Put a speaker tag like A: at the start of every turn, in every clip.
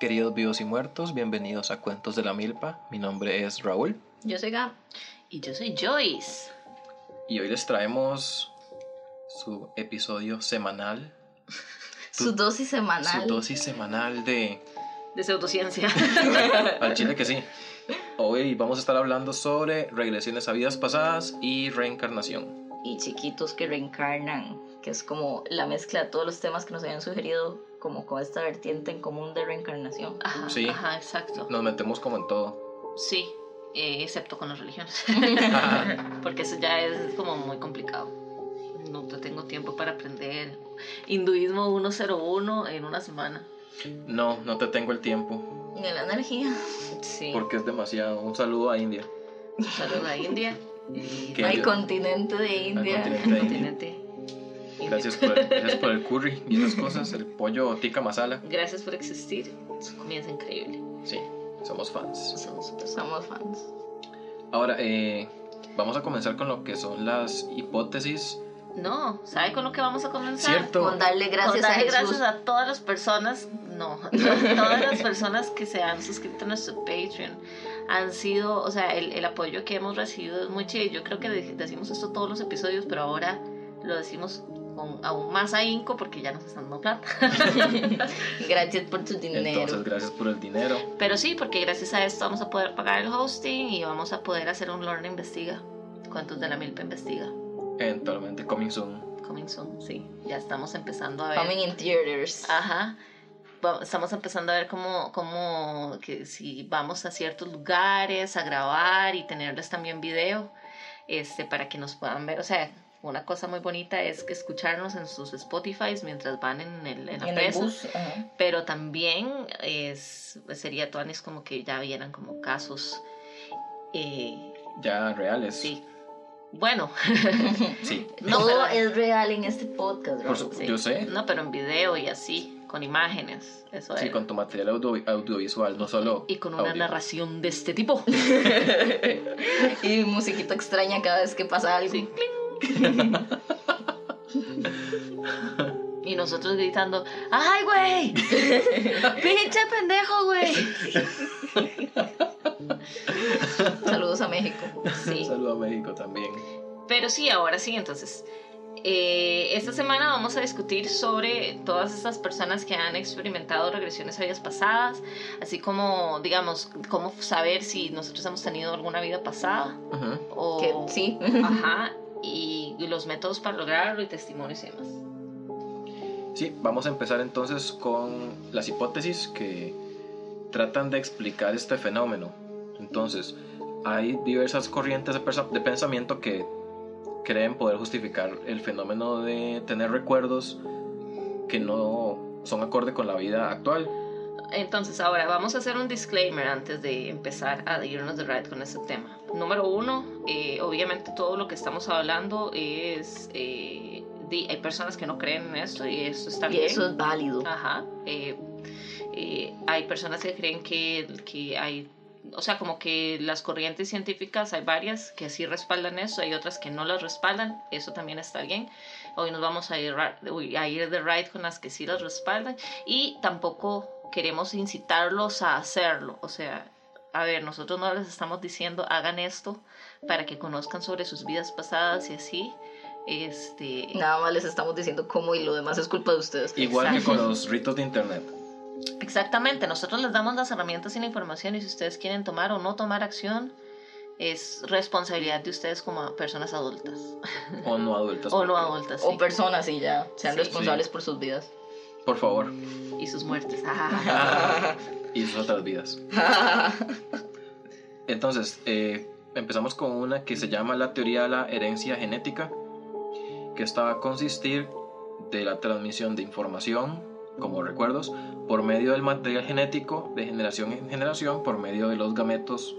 A: Queridos vivos y muertos, bienvenidos a Cuentos de la Milpa. Mi nombre es Raúl
B: Yo soy Gab.
C: Y yo soy Joyce.
A: y hoy les traemos su episodio semanal,
B: Su dosis semanal.
A: su dosis semanal de...
C: De pseudociencia.
A: Al chile que sí. Hoy vamos a estar hablando sobre regresiones a vidas pasadas y reencarnación.
B: Y chiquitos que reencarnan, que es como la mezcla de todos los temas que nos habían sugerido, como con esta vertiente en común de reencarnación.
C: Ajá,
A: Sí.
C: ajá, exacto.
A: Nos metemos como en todo.
C: Sí, eh, excepto con las religiones. Porque eso ya es como muy complicado. No te tengo tiempo para aprender hinduismo 101 en una semana.
A: No, no te tengo el tiempo,
B: Y la energía.
C: Sí.
A: porque es demasiado. Un saludo a India.
C: Saludos a India.
B: Al continente de India.
A: continente.
C: al continente. indio.
A: Gracias por, el, gracias por el curry y esas cosas, el pollo tikka masala.
C: Gracias por existir. Su comida es increíble.
A: Sí, somos fans.
C: Somos
B: Somos fans.
A: Ahora, eh, vamos a comenzar con lo que son las hipótesis.
C: No, ¿sabe con lo que vamos a comenzar?
A: Cierto.
B: Con darle gracias
C: Con darle
B: a Jesús.
C: gracias a todas las personas, no, to- todas las personas que se han suscrito a nuestro Patreon han sido, o sea, el, el apoyo que hemos recibido es muy chido. Yo creo que de- decimos esto todos los episodios, pero ahora lo decimos con aún más ahínco porque ya nos están dando plata.
B: Gracias por tu dinero.
A: Entonces, gracias por el dinero.
C: Pero sí, porque gracias a esto vamos a poder pagar el hosting y vamos a poder hacer un Lorna Investiga. Cuentos de la Milpa Investiga.
A: Eventualmente, coming soon.
C: Coming soon, sí. Ya estamos empezando a ver.
B: Coming in theaters.
C: Ajá. Estamos empezando a ver cómo, cómo que si vamos a ciertos lugares a grabar y tenerles también video, este, para que nos puedan ver. O sea, una cosa muy bonita es que escucharnos en sus Spotify mientras van en, el, en la
B: en el bus.
C: Pero también es, sería tuanis como que ya vieran como casos. eh,
A: Ya reales.
C: sí. Bueno,
A: Sí.
C: no,
B: Todo
C: pero-
B: es real en este podcast,
A: su-
C: sí.
A: Yo sé.
C: No, pero en video y así, con imágenes. Eso
A: Sí,
C: es.
A: con tu material audio- audiovisual, no solo.
C: Y con una
A: audio.
C: narración de este tipo.
B: Y musiquita extraña cada vez que pasa algo.
C: Sí. Y nosotros gritando, ¡ay, güey! ¡Pinche pendejo, güey!
B: Saludos a México.
C: Sí.
A: Saludo a México también.
C: Pero sí, ahora sí, entonces. Eh, esta semana vamos a discutir sobre todas estas personas que han experimentado regresiones a vidas pasadas, así como, digamos, cómo saber si nosotros hemos tenido alguna vida pasada. O,
B: Que sí.
C: Ajá. Y, y los métodos para lograrlo y testimonios y demás.
A: Sí, vamos a empezar entonces con las hipótesis que tratan de explicar este fenómeno. Entonces, hay diversas corrientes de pensamiento que creen poder justificar el fenómeno de tener recuerdos que no son acorde con la vida actual.
C: Entonces, ahora vamos a hacer un disclaimer antes de empezar a irnos de right con este tema. Número uno, eh, obviamente todo lo que estamos hablando es... eh, di- hay personas que no creen en esto y eso está
B: Y
C: bien.
B: eso es válido.
C: Ajá. eh, eh, hay personas que creen que, que hay, o sea, como que las corrientes científicas, hay varias que sí respaldan eso, hay otras que no las respaldan, eso también está bien. Hoy nos vamos a ir, a ir de right con las que sí las respaldan y tampoco queremos incitarlos a hacerlo, o sea, a ver, nosotros no les estamos diciendo hagan esto para que conozcan sobre sus vidas pasadas y así. Este,
B: Nada más les estamos diciendo cómo y lo demás es culpa de ustedes.
A: Igual que
C: Exacto.
A: con los ritos de internet.
C: Exactamente, nosotros les damos las herramientas y la información y si ustedes quieren tomar o no tomar acción, es responsabilidad de ustedes como personas adultas
A: O no adultas.
C: o no adultas
B: O
C: sí.
B: personas y ya sean
C: Sí.
B: responsables
A: Sí.
B: por sus vidas.
A: Por favor.
C: y sus muertes.
A: Y sus otras vidas. Entonces, eh, empezamos con una que se llama la teoría de la herencia genética, que esta va a consistir de la transmisión de información, como recuerdos, por medio del material genético de generación en generación, por medio de los gametos.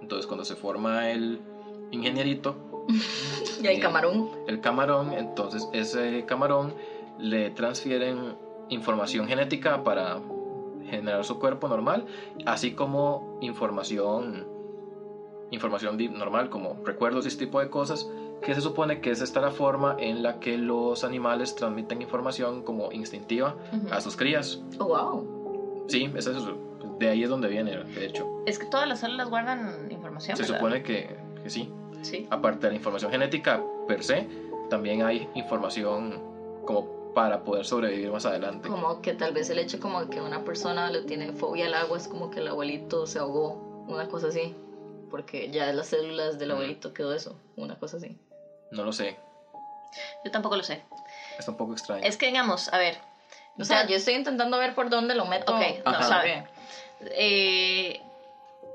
A: Entonces, cuando se forma el ingenierito,
B: y hay
A: Eh,
B: camarón.
A: el camarón, entonces ese camarón le transfieren información genética para generar su cuerpo normal, así como información información normal como recuerdos y ese tipo de cosas, que se supone que es esta la forma en la que los animales transmiten información como instintiva
C: Ujú.
A: a sus crías.
B: Oh, wow.
A: Sí, es eso. De ahí es donde viene, de hecho.
C: Es que todas las células guardan información.
A: Se
C: ¿verdad?
A: supone que, que sí.
C: Sí.
A: Aparte de la información genética per se, también hay información como para poder sobrevivir más adelante.
B: Como que tal vez el hecho como que una persona le tiene fobia al agua es como que el abuelito se ahogó, una cosa así. Porque ya las células del abuelito quedó eso, una cosa así.
A: No lo sé.
C: Yo tampoco lo sé.
A: Está un poco extraño.
C: Es que, digamos, a ver.
B: O sea, yo estoy intentando ver por dónde lo meto.
C: Ok, no, sabe. Eh,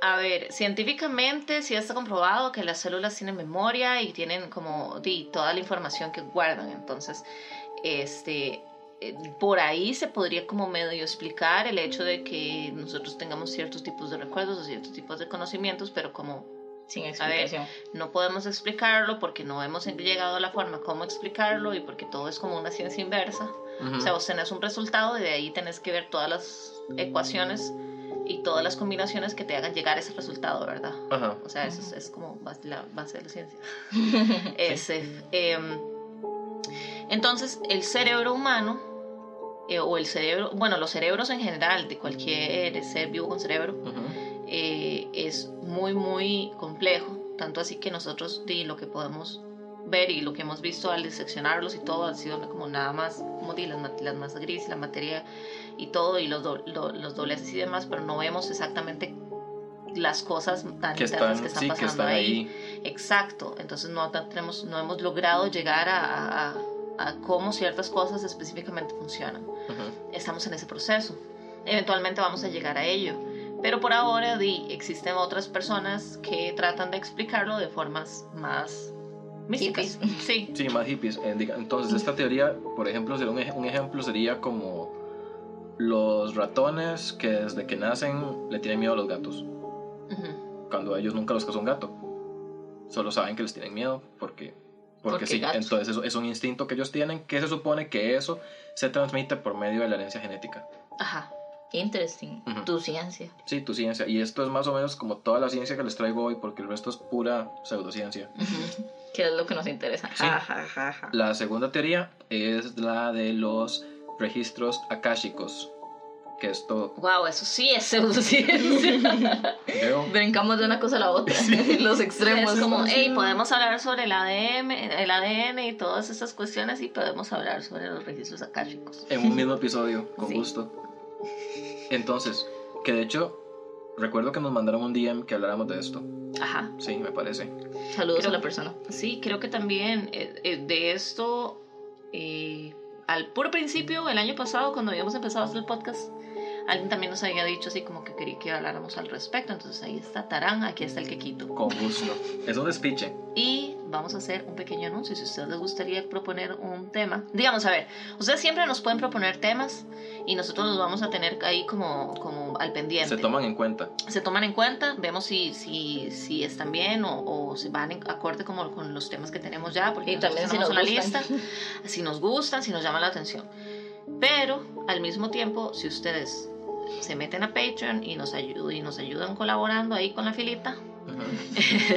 C: a ver, científicamente sí está comprobado que las células tienen memoria y tienen como di, toda la información que guardan. Entonces, este, eh, por ahí se podría como medio explicar el hecho de que nosotros tengamos ciertos tipos de recuerdos o ciertos tipos de conocimientos, pero como
B: Sin explicación.
C: no podemos explicarlo porque no hemos llegado a la forma cómo explicarlo y porque todo es como una ciencia inversa.
A: Ujú.
C: O sea, vos tenés un resultado y de ahí tenés que ver todas las ecuaciones y todas las combinaciones que te hagan llegar a ese resultado, ¿verdad? O sea, eso es, es como la base de la ciencia. Em, entonces, el cerebro humano, eh, o el cerebro, bueno, los cerebros en general de cualquier ser vivo con cerebro. Eh, es muy, muy complejo. Tanto así que nosotros di, lo que podemos ver y lo que hemos visto al diseccionarlos y todo ha sido como nada más, como di, las, las masas grises, la materia y todo, y los, do- lo- los dobleces y demás, pero no vemos exactamente las cosas tan
A: Que están,
C: que están
A: sí, que
C: pasando
A: están
C: ahí.
A: ahí.
C: Exacto, entonces no, tenemos, no hemos logrado llegar a, a- a cómo ciertas cosas específicamente funcionan
A: Ujú.
C: estamos en ese proceso. Eventualmente vamos a llegar a ello. Pero por ahora di, existen otras personas que tratan de explicarlo de formas más místicas.
B: Hippies.
C: Sí,
A: Sí, más hippies. Eh, Entonces, esta teoría, por ejemplo, sería un, ej- un ejemplo sería como los ratones que desde que nacen le tienen miedo a los gatos.
C: Ujú.
A: Cuando ellos nunca los casó un gato. Solo saben que les tienen miedo porque, porque,
B: Porque
A: sí.
B: gatos.
A: Entonces, eso es un instinto que ellos tienen que se supone que eso se transmite por medio de la herencia genética.
C: Ajá.
B: Interesting. Tu ciencia.
A: Sí, tu ciencia. Y esto es más o menos como toda la ciencia que les traigo hoy porque el resto es pura pseudociencia.
B: Que es lo que nos interesa.
A: Sí.
B: Ja, ja, ja, ja.
A: La segunda teoría es la de los registros akáshicos. Que esto.
C: Wow, eso sí es pseudociencia.
A: Creo,
B: Brincamos de una cosa a la otra. Los extremos.
C: es como, hey, podemos hablar sobre el ADN, el ADN y todas esas cuestiones y podemos hablar sobre los registros akáshicos.
A: en un mismo episodio, con
C: Sí.
A: gusto. Entonces, que de hecho, recuerdo que nos mandaron un DM que habláramos de esto.
C: Ajá.
A: Sí, me parece.
B: Saludos
C: Creo-
B: a la persona.
C: Sí, creo que también eh, eh, de esto, eh, al puro principio, el año pasado, cuando habíamos empezado a hacer el podcast, alguien también nos había dicho así como que quería que habláramos al respecto. Entonces ahí está Tarán, aquí está el quequito.
A: Con gusto. Es un despiche.
C: Y vamos a hacer un pequeño anuncio. Si a ustedes les gustaría proponer un tema, digamos, a ver, ustedes siempre nos pueden proponer temas y nosotros los vamos a tener ahí como, como al pendiente
A: Se toman en cuenta.
C: se toman en cuenta, vemos si, si, si están bien o, o se van en acorde como con los temas que tenemos ya, porque
B: Y
C: nosotros
B: también si
C: tenemos
B: nos
C: una
B: gustan.
C: lista, si nos gustan, si nos llaman la atención. Pero al mismo tiempo, si ustedes se meten a Patreon y nos, ayudan, y nos ayudan colaborando ahí con la filita,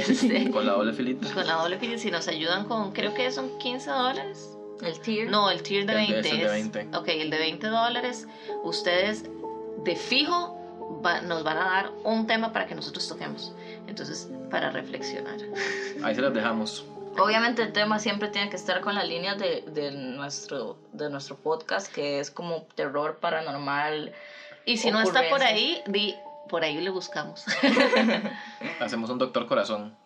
C: este,
A: Con la doble filita.
C: con la doble filita, si nos ayudan con, creo que son 15 dólares.
B: El tier.
C: No, el tier de
A: El de-
C: 20.
A: es el de
C: es-
A: 20.
C: Ok, el de 20 dólares. Ustedes de fijo va- nos van a dar un tema para que nosotros toquemos. Entonces, para reflexionar.
A: Ahí se las dejamos.
B: Obviamente el tema siempre tiene que estar con la línea de, de nuestro, de nuestro podcast, que es como terror paranormal.
C: Y si no está por ahí, di, por ahí le buscamos.
A: Hacemos un doctor corazón.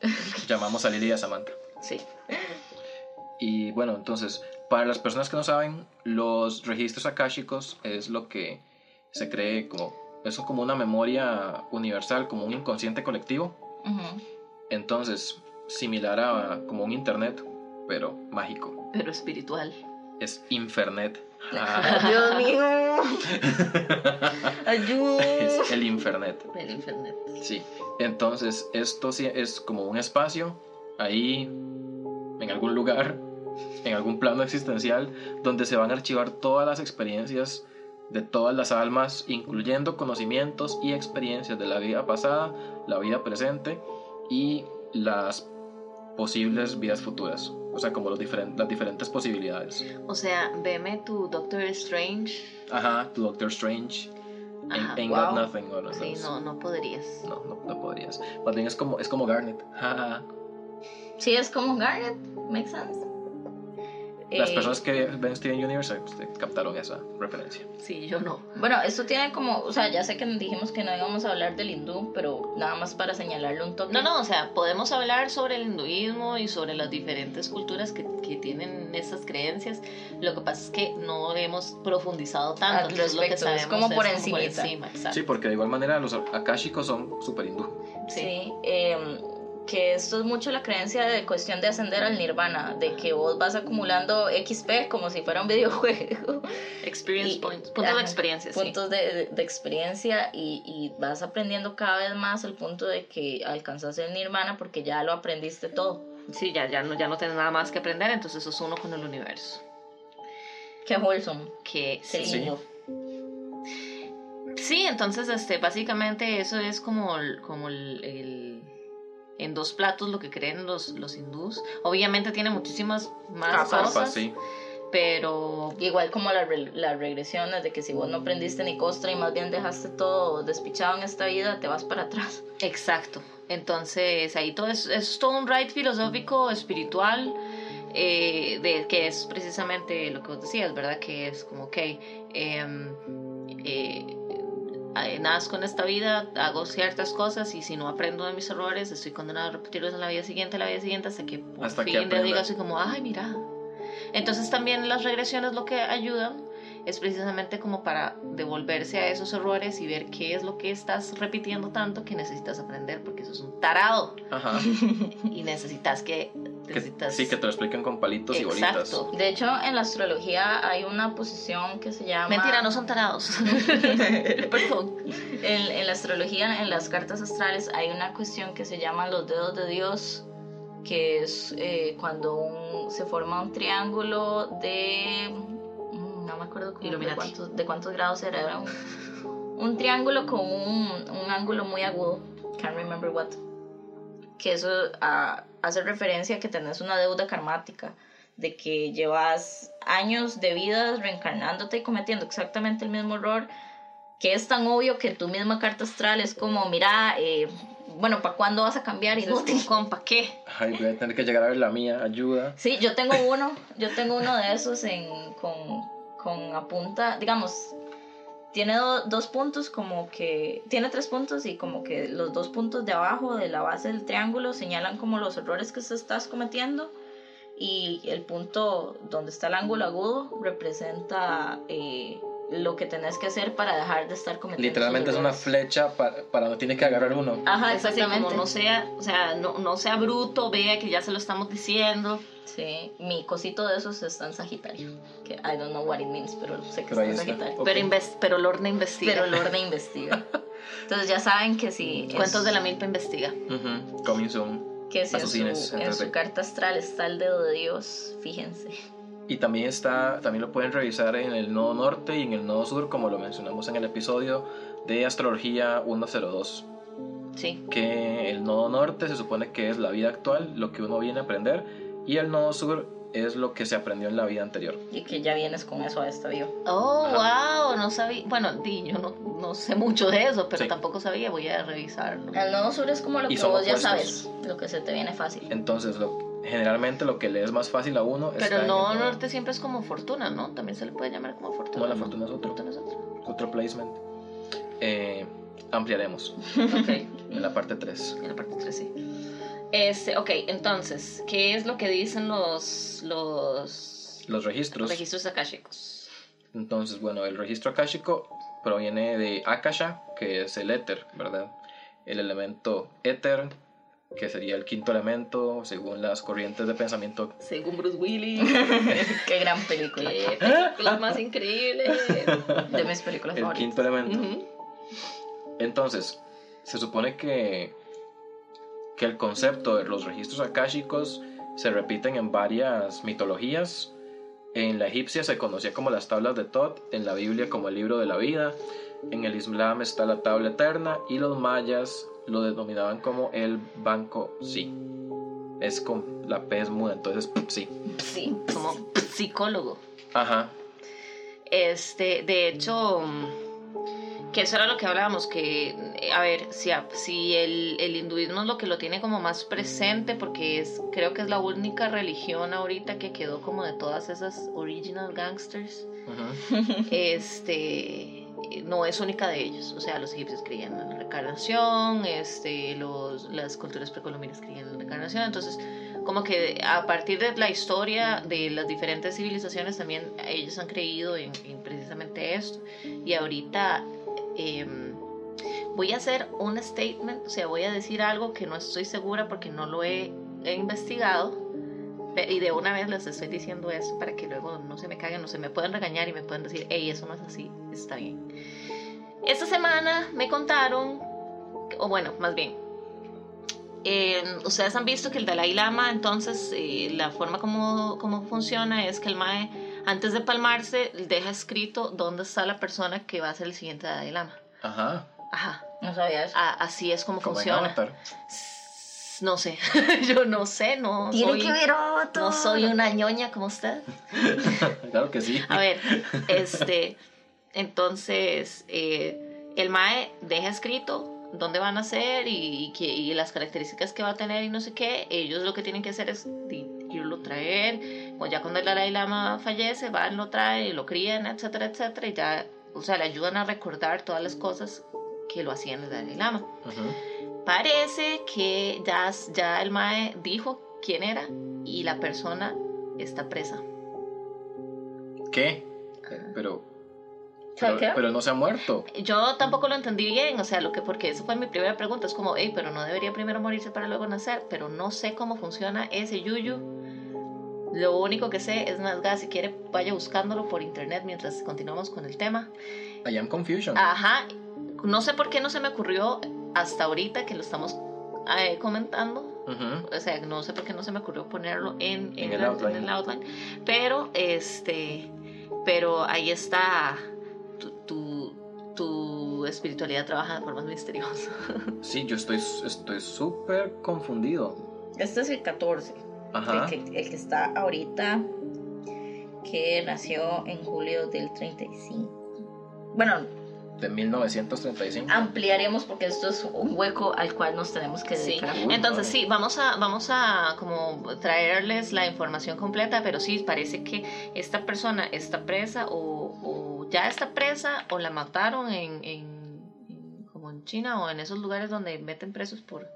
A: Llamamos a Lili y a Samantha.
C: sí.
A: Y bueno, entonces, para las personas que no saben, los registros akáshicos es lo que se cree como, eso como una memoria universal, como un inconsciente colectivo.
B: Ujú.
A: Entonces, similar a como un internet, pero mágico.
C: Pero espiritual.
A: Es Infernet.
B: Dios mío. Ayuda.
A: es el Infernet.
C: El internet.
A: Sí. Entonces, esto sí es como un espacio ahí, en algún lugar, en algún plano existencial, donde se van a archivar todas las experiencias de todas las almas, incluyendo conocimientos y experiencias de la vida pasada, la vida presente y las posibles vidas futuras. O sea, como los diferen- las diferentes posibilidades.
C: O sea, veme tu Doctor Strange.
A: Ajá, tu Doctor Strange.
C: Ajá.
A: Ain't
B: Wow.
A: Got Nothing. o algo
C: Sí, no, no podrías.
A: No, no, no podrías. Más bien es como, es como Garnet.
B: Sí, es como Garnet, makes sense.
A: Las
B: Eh,
A: personas que ven Steven Universe eh, captaron esa referencia.
C: Sí, yo no.
B: Bueno, esto tiene como, o sea, ya sé que dijimos que no íbamos a hablar del hindú, pero nada más para señalarle un toque.
C: No, no, o sea, podemos hablar sobre el hinduismo y sobre las diferentes culturas que, que tienen estas creencias. Lo que pasa es que no hemos profundizado tanto.
B: Al
C: lo que
B: respecto, es
C: sabemos
B: como por
C: por
B: encimita.
C: encima, exacto.
A: Sí, porque de igual manera los akashicos son super hindú.
B: Sí, em, que esto es mucho la creencia de cuestión de ascender al nirvana, de que vos vas acumulando XP como si fuera un videojuego.
C: Experience
B: Y-
C: points, puntos
B: ajá,
C: de experiencia, sí.
B: puntos de, de- de experiencia y, y vas aprendiendo cada vez más al punto de que alcanzas el nirvana porque ya lo aprendiste todo.
C: Sí, ya, ya, no, ya no tienes nada más que aprender, entonces sos uno con el universo.
B: Qué wholesome,
C: Que
B: qué
C: sí.
B: lindo.
C: Sí, entonces, este, básicamente eso es como, como el, el- en dos platos lo que creen los, los hindús. Obviamente tiene muchísimas más
B: Capas.
C: cosas,
A: Capas, sí.
C: pero
B: Igual como la re- las regresiones de que si vos no aprendiste ni costra y más bien dejaste todo despichado en esta vida, te vas para atrás.
C: exacto. Entonces ahí todo es, es todo un ride filosófico, espiritual, eh, de que es precisamente lo que vos decías, ¿verdad? Que es como, ok, em, eh, eh, nazco en esta vida, hago ciertas cosas y si no aprendo de mis errores, estoy condenado a repetirlos en la vida siguiente, la vida siguiente, hasta que por
A: Hasta que
C: fin diga así como, ay, mira. Entonces también las regresiones lo que ayudan es precisamente como para devolverse a esos errores y ver qué es lo que estás repitiendo tanto que necesitas aprender, porque eso es un tarado
A: Ajá.
C: y necesitas que...
A: Que-
C: necesitas...
A: sí, que te lo expliquen con palitos y bolitas.
C: Exacto.
B: De hecho, en la astrología hay una posición que se llama...
C: Mentira, no son tarados. Perdón.
B: En, en la astrología, en las cartas astrales, hay una cuestión que se llama los dedos de Dios, que es eh, cuando un- se forma un triángulo de... No me acuerdo cómo- de, cuántos, de cuántos grados era. Era un, un triángulo con un, un ángulo muy agudo. Can't remember what. Que eso ah, hace referencia a que tenés una deuda karmática de que llevas años de vida reencarnándote y cometiendo exactamente el mismo error que es tan obvio que tu misma carta astral es como, mira, eh, bueno, ¿para cuándo vas a cambiar?
C: Entonces,
B: Inútil.
C: compa, ¿qué?
A: Ay, voy a tener que llegar a ver la mía, ayuda.
B: Sí, yo tengo uno, yo tengo uno de esos en, con, con apunta, digamos, tiene do- dos puntos como que, tiene tres puntos y como que los dos puntos de abajo de la base del triángulo señalan como los errores que se estás cometiendo y el punto donde está el ángulo agudo representa eh, lo que tenés que hacer para dejar de estar cometiendo
A: Literalmente es una flecha para, para donde tiene que agarrar uno.
B: Ajá, exactamente.
C: como no sea, o sea, no, no sea bruto, vea que ya se lo estamos diciendo.
B: Sí, mi cosito de esos está en Sagitario. Que I don't know what it means, pero sé que
A: Pero
B: está en
A: está.
B: Sagitario.
A: Ok.
C: Pero, inves- pero Lorna investiga.
B: Pero Lorna investiga. Entonces ya saben que si,
C: Cuentos de la milpa investiga.
A: Ujú, Coming soon.
B: que si
A: a
B: en su, en su carta astral está el dedo de Dios, fíjense.
A: Y también está, también lo pueden revisar en el nodo norte y en el nodo sur, como lo mencionamos en el episodio de Astrología 102.
C: Sí.
A: Que el nodo norte se supone que es la vida actual, lo que uno viene a aprender, y el nodo sur es lo que se aprendió en la vida anterior.
B: Y que ya vienes con eso a esta vida.
C: Oh,
A: Ajá.
C: wow, no sabía. Bueno, yo no, no sé mucho de eso, pero
A: Sí.
C: tampoco sabía. Voy a revisarlo.
B: El nodo sur es como lo
A: Y
B: que vos ya
A: opuestos.
B: sabes, lo que se te viene fácil.
A: Entonces, lo, generalmente lo que le es más fácil a uno
C: Pero
A: está en
C: no,
A: el
C: norte siempre es como fortuna, ¿no? También se le puede llamar como fortuna.
A: No, la fortuna es otro.
C: Fortuna es otro.
A: otro placement. Eh, ampliaremos
C: Ok.
A: en la parte 3.
C: En la parte 3, sí. Este, ok, entonces, ¿qué es lo que dicen los, los
A: Los registros.
C: registros akáshicos?
A: Entonces, bueno, el registro akáshico proviene de Akasha, que es el éter, ¿verdad? El elemento éter, que sería el quinto elemento, según las corrientes de pensamiento.
C: Según Bruce Willis.
B: Qué gran película.
C: ¡Qué películas más increíbles!
B: De mis películas
A: El
B: favoritas.
A: quinto elemento. Entonces, se supone que, que el concepto de los registros akáshicos se repiten en varias mitologías. En la egipcia se conocía como las tablas de Tot, en la Biblia como el libro de la vida, en el Islam está la tabla eterna y los mayas lo denominaban como el banco sí. Es con la P es muda, entonces sí.
C: Sí, como psicólogo.
A: Ajá.
C: Este, de hecho, Que eso era lo que hablábamos, que, a ver, si, si el, el hinduismo es lo que lo tiene como más presente, porque es, creo que es la única religión ahorita que quedó como de todas esas original gangsters,
A: Ujú.
C: este, no es única de ellos. O sea, los egipcios creían en la reencarnación, este, los, las culturas precolombinas creían en la reencarnación, entonces como que a partir de la historia de las diferentes civilizaciones también ellos han creído en, en precisamente esto. Y ahorita em, voy a hacer un statement, o sea, voy a decir algo que no estoy segura porque no lo he investigado. Y de una vez les estoy diciendo esto para que luego no se me caguen, no se me pueden regañar y me pueden decir, hey, eso no es así, está bien. Esta semana me contaron, o bueno, más bien, eh, ustedes han visto que el Dalai Lama, entonces, eh, la forma como, como funciona es que el Mae, antes de palmarse, deja escrito dónde está la persona que va a ser el siguiente Dalai Lama.
A: Ajá.
C: Ajá,
B: No sabía eso.
C: a- así es como,
A: Como en
C: funciona. No sé, yo no sé, no
B: Tiene
C: soy,
B: que ver otro.
C: no soy una ñoña como usted.
A: claro que sí.
C: A ver, este, entonces, eh, el MAE deja escrito dónde van a ser y, que- y las características que va a tener y no sé qué. Ellos lo que tienen que hacer es irlo a traer. O ya cuando el Dalai Lama fallece, van, lo traen y lo crían, etcétera, etcétera. Y ya, o sea, le ayudan a recordar todas las cosas que lo hacían el Dalai Lama.
A: Ujú.
C: Parece que ya, ya el Mae dijo quién era y la persona está presa.
A: ¿Qué? Pero,
B: ¿Sabe
A: pero, no se ha muerto.
C: Yo tampoco lo entendí bien, o sea, lo que porque esa fue mi primera pregunta, es como, hey, pero no debería primero morirse para luego nacer, pero no sé cómo funciona ese yuyu. Lo único que sé es más gas, si quiere vaya buscándolo por internet mientras continuamos con el tema.
A: I am confusion.
C: Ajá, no sé por qué no se me ocurrió hasta ahorita que lo estamos eh, comentando, o sea, no sé por qué no se me ocurrió ponerlo en,
A: En
C: en
A: el
C: la-
A: outline.
C: en el outline. Pero, este, pero ahí está tu, tu, tu espiritualidad trabaja de formas misteriosas.
A: Sí, yo estoy estoy súper confundido.
B: Este es el 14.
A: Ajá.
B: El, que, el que está ahorita, que nació en julio del 35. Bueno,
A: De 1935.
B: ampliaremos porque esto es un hueco al cual nos tenemos que
C: Sí,
B: dedicar.
A: Uy,
C: entonces
A: madre.
C: sí, vamos a, vamos a como traerles la información completa, pero sí, parece que esta persona está presa o, o ya está presa o la mataron en, en- en- como en China o en esos lugares donde meten presos por...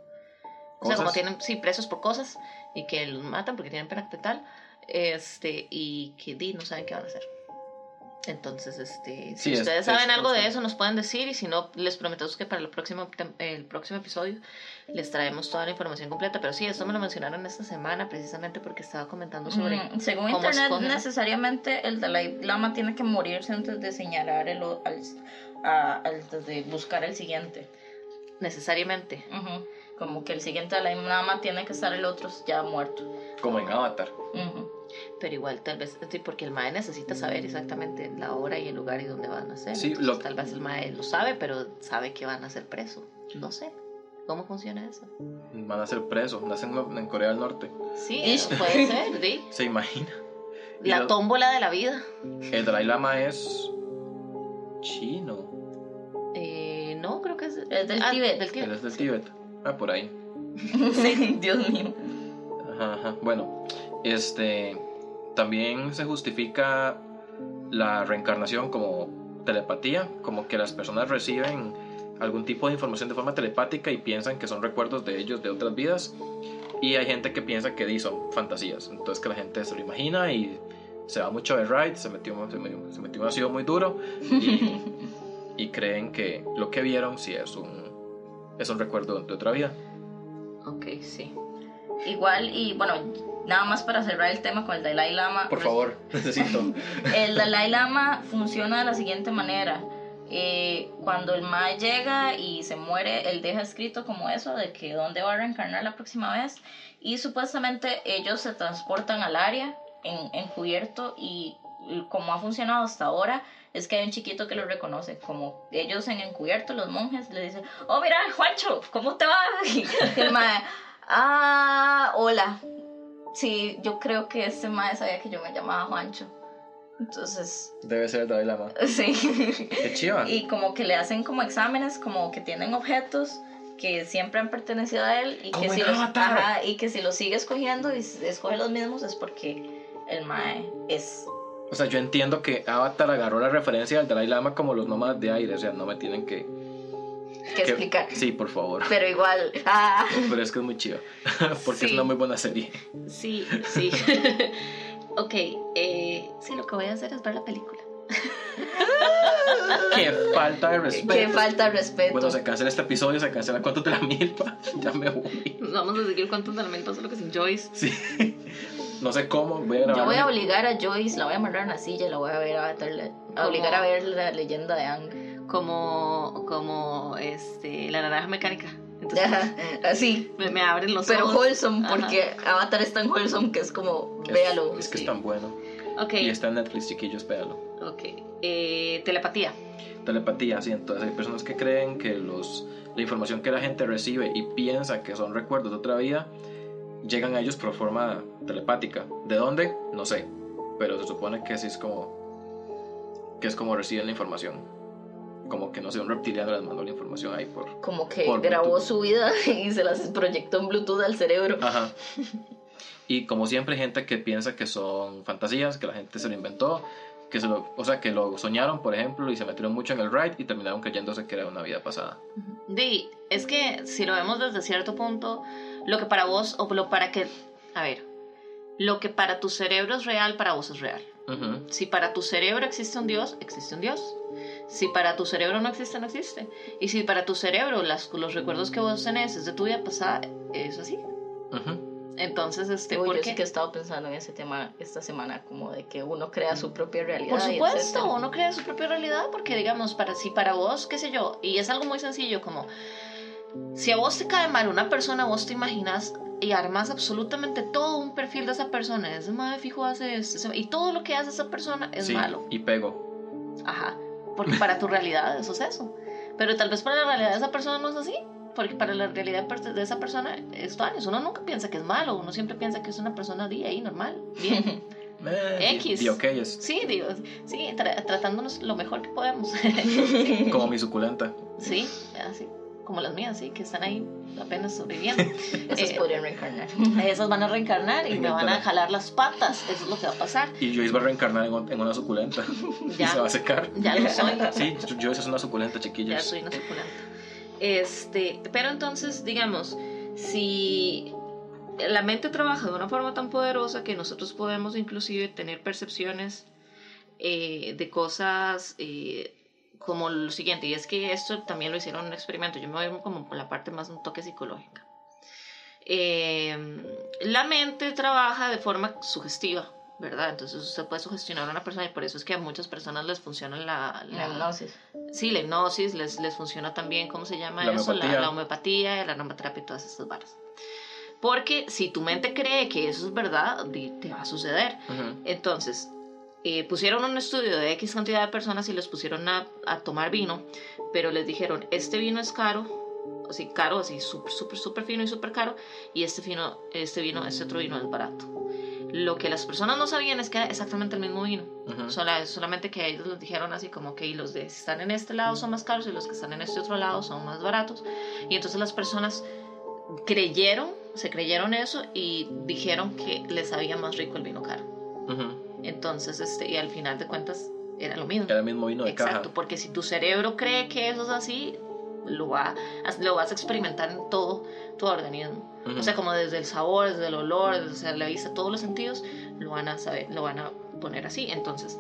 C: O sea, como
A: Cosas.
C: tienen, sí, presos por cosas y que los matan porque tienen pena tal, este, y que di, no saben qué van a hacer. Entonces, este, si
A: Sí,
C: ustedes
A: es
C: saben algo de eso, nos pueden decir y si no, les prometemos que para el próximo, el próximo episodio les traemos toda la información completa. Pero sí, esto me lo mencionaron esta semana precisamente porque estaba comentando sobre...
B: Mm, según
C: cómo
B: internet,
C: escogen.
B: necesariamente el Dalai Lama tiene que morirse antes de señalar el, o- al, a- antes de buscar el siguiente.
C: Necesariamente.
B: Como que el siguiente Dalai Lama tiene que estar el otro ya muerto.
A: Como en Avatar.
B: Ujú.
C: Pero igual, tal vez, sí, porque el MAE necesita saber exactamente la hora y el lugar y dónde van a ser.
A: Sí,
C: Entonces,
A: lo-
C: Tal vez el MAE lo sabe, pero sabe que van a ser presos. No sé. ¿Cómo funciona eso?
A: Van a ser presos. Nacen en Corea del Norte.
C: Sí, eso puede ser, ¿sí?
A: ¿Se imagina?
C: La
A: lo-
C: tómbola de la vida.
A: El Dalai Lama es chino.
C: Eh, no, creo que es...
B: Es del
C: ah,
B: Tíbet.
C: Del
A: Él
C: Tíbet.
A: es del Tíbet. Ah, por ahí.
B: Dios mío.
A: Ajá, ajá. Bueno, este también se justifica la reencarnación como telepatía, como que las personas reciben algún tipo de información de forma telepática y piensan que son recuerdos de ellos de otras vidas. Y hay gente que piensa que son fantasías. Entonces que la gente se lo imagina y se va mucho de ride, se metió, se metió, se metió un ácido muy duro y, y creen que lo que vieron sí es un, es un recuerdo de otra vida.
C: Ok, sí.
B: Igual, y bueno, nada más para cerrar el tema con el Dalai Lama.
A: Por favor, necesito.
B: El Dalai Lama funciona de la siguiente manera. Eh, cuando el Mae llega y se muere, él deja escrito como eso, de que dónde va a reencarnar la próxima vez. Y supuestamente ellos se transportan al área en, encubierto y como ha funcionado hasta ahora es que hay un chiquito que lo reconoce. Como ellos en encubierto, los monjes, le dicen, oh mira, Juancho, ¿cómo te va? Y el Mae, ah, hola. Sí, yo creo que este Mae sabía que yo me llamaba Juancho. Entonces,
A: Debe ser el Dalai Lama.
B: sí.
A: Qué chiva.
B: Y como que le hacen como exámenes, como que tienen objetos que siempre han pertenecido a él y que, si los, ajá, y que si los sigue escogiendo y escoge los mismos es porque el Mae es.
A: O sea, yo entiendo que Avatar agarró la referencia del Dalai Lama como los nómadas de aire. O sea, no me tienen que...
B: que explicar.
A: Sí, por favor.
B: Pero igual, ah,
A: Pero es que es muy chido. Porque es
C: Sí.
A: una muy buena serie.
C: Sí, sí. ok, eh, sí, lo que voy a hacer es ver la película.
A: Qué falta de respeto.
B: que falta de respeto.
A: Bueno, se cancela este episodio, se cancela cuánto de la milpa. Ya me voy.
C: Vamos a seguir cuántos elementos solo que sin Joyce.
A: Sí. No sé cómo, voy a grabar.
B: Yo voy a obligar a Joyce, la voy a amarrar en una silla la voy a ver a, a obligar a ver la leyenda de Ang.
C: Como, como este, la naranja mecánica. Entonces,
B: Ajá, Así.
C: me, me abren los
B: Pero
C: ojos.
B: wholesome,
C: Ajá.
B: porque Avatar es tan wholesome que es como,
A: Es-
B: véalo.
A: Es que
C: sí.
A: es tan bueno.
C: Ok,
A: Y está en Netflix, chiquillos, véalo.
C: ok. Eh, telepatía.
A: Telepatía, sí. Entonces hay personas que creen que los, la información que la gente recibe y piensa que son recuerdos de otra vida, llegan a ellos por forma telepática. ¿De dónde? No sé. Pero se supone que sí es como. que es como reciben la información. Como que no sé, un reptiliano les mandó la información ahí por.
B: Como que
A: Por
B: grabó
A: Bluetooth.
B: su vida y se las proyectó en Bluetooth al cerebro.
A: Ajá. Y como siempre, hay gente que piensa que son fantasías, que la gente se lo inventó, que se lo, o sea, que lo soñaron, por ejemplo, y se metieron mucho en el ride y terminaron creyéndose que era una vida pasada.
C: Di, es que si lo vemos desde cierto punto, lo que para vos, o lo para que, a ver, lo que para tu cerebro es real, para vos es real.
A: Ujú.
C: Si para tu cerebro existe un Dios, existe un Dios. Si para tu cerebro no existe, no existe. Y si para tu cerebro las, los recuerdos que vos tenés es de tu vida pasada, es así.
A: Ujú.
C: Entonces, este,
B: Uy,
C: ¿por
B: yo
C: qué?
B: sí que he estado pensando en ese tema esta semana, como de que uno crea su propia realidad.
C: Por supuesto, uno crea su propia realidad porque, digamos, para si para vos, qué sé yo, y es algo muy sencillo como si a vos te cae mal una persona, vos te imaginas y armas absolutamente todo un perfil de esa persona. Ese madre fijo hace esto, y todo lo que hace esa persona es
A: Sí,
C: malo.
A: Y pego.
C: Ajá, porque para tu realidad eso es eso. Pero tal vez para la realidad de esa persona no es así. Porque para la realidad de esa persona es daños. Uno nunca piensa que es malo, uno siempre piensa que es una persona de ahí, normal, bien.
A: Eh,
C: X.
A: Y, y ok, es
C: Sí, digo, sí, tra- tratándonos lo mejor que podemos.
A: como mi suculenta.
C: Sí, así, como las mías, sí, que están ahí apenas sobreviviendo.
B: Esos
C: Eh,
B: podrían reencarnar.
C: Esas van a reencarnar y
A: En
C: me van a jalar las patas, eso es lo que va a pasar.
A: Y Joyce va a reencarnar en, un- en una suculenta. y
C: Ya.
A: se va a secar.
C: Ya lo soy.
A: Sí, Joyce es una suculenta,
C: Ya
A: chiquillos.
C: soy una suculenta. Este, pero entonces, digamos, si la mente trabaja de una forma tan poderosa que nosotros podemos inclusive tener percepciones eh, de cosas eh, como lo siguiente, y es que esto también lo hicieron en un experimento, yo me voy como por la parte más un toque psicológica. Eh, la mente trabaja de forma sugestiva, ¿verdad? Entonces usted puede sugestionar a una persona y por eso es que a muchas personas les funciona la,
B: La hipnosis.
C: Sí, la hipnosis les, les funciona también, ¿cómo se llama
A: La
C: eso?
A: homeopatía.
C: La, la homeopatía, la aromaterapia y todas estas varas. Porque si tu mente cree que eso es verdad, te va a suceder.
A: Ujú.
C: Entonces, eh, pusieron un estudio de X cantidad de personas y los pusieron a, a tomar vino, pero les dijeron, este vino es caro, así caro, así súper, súper, súper fino y súper caro, y este vino, este vino, este otro vino es barato. Lo que las personas no sabían es que era exactamente el mismo vino.
A: Ujú.
C: Sola- solamente que ellos les dijeron así como que los de si están en este lado son más caros y los que están en este otro lado son más baratos. Y entonces las personas creyeron, se creyeron eso y dijeron que les sabía más rico el vino caro.
A: Ujú.
C: Entonces, este, y al final de cuentas era lo mismo.
A: Era el mismo vino de
C: Exacto,
A: caja.
C: porque si tu cerebro cree que eso es así, lo, va, lo vas a experimentar en todo tu organismo.
A: Ujú.
C: O sea, como desde el sabor, desde el olor, desde la vista, todos los sentidos lo van a saber, lo van a poner así. Entonces,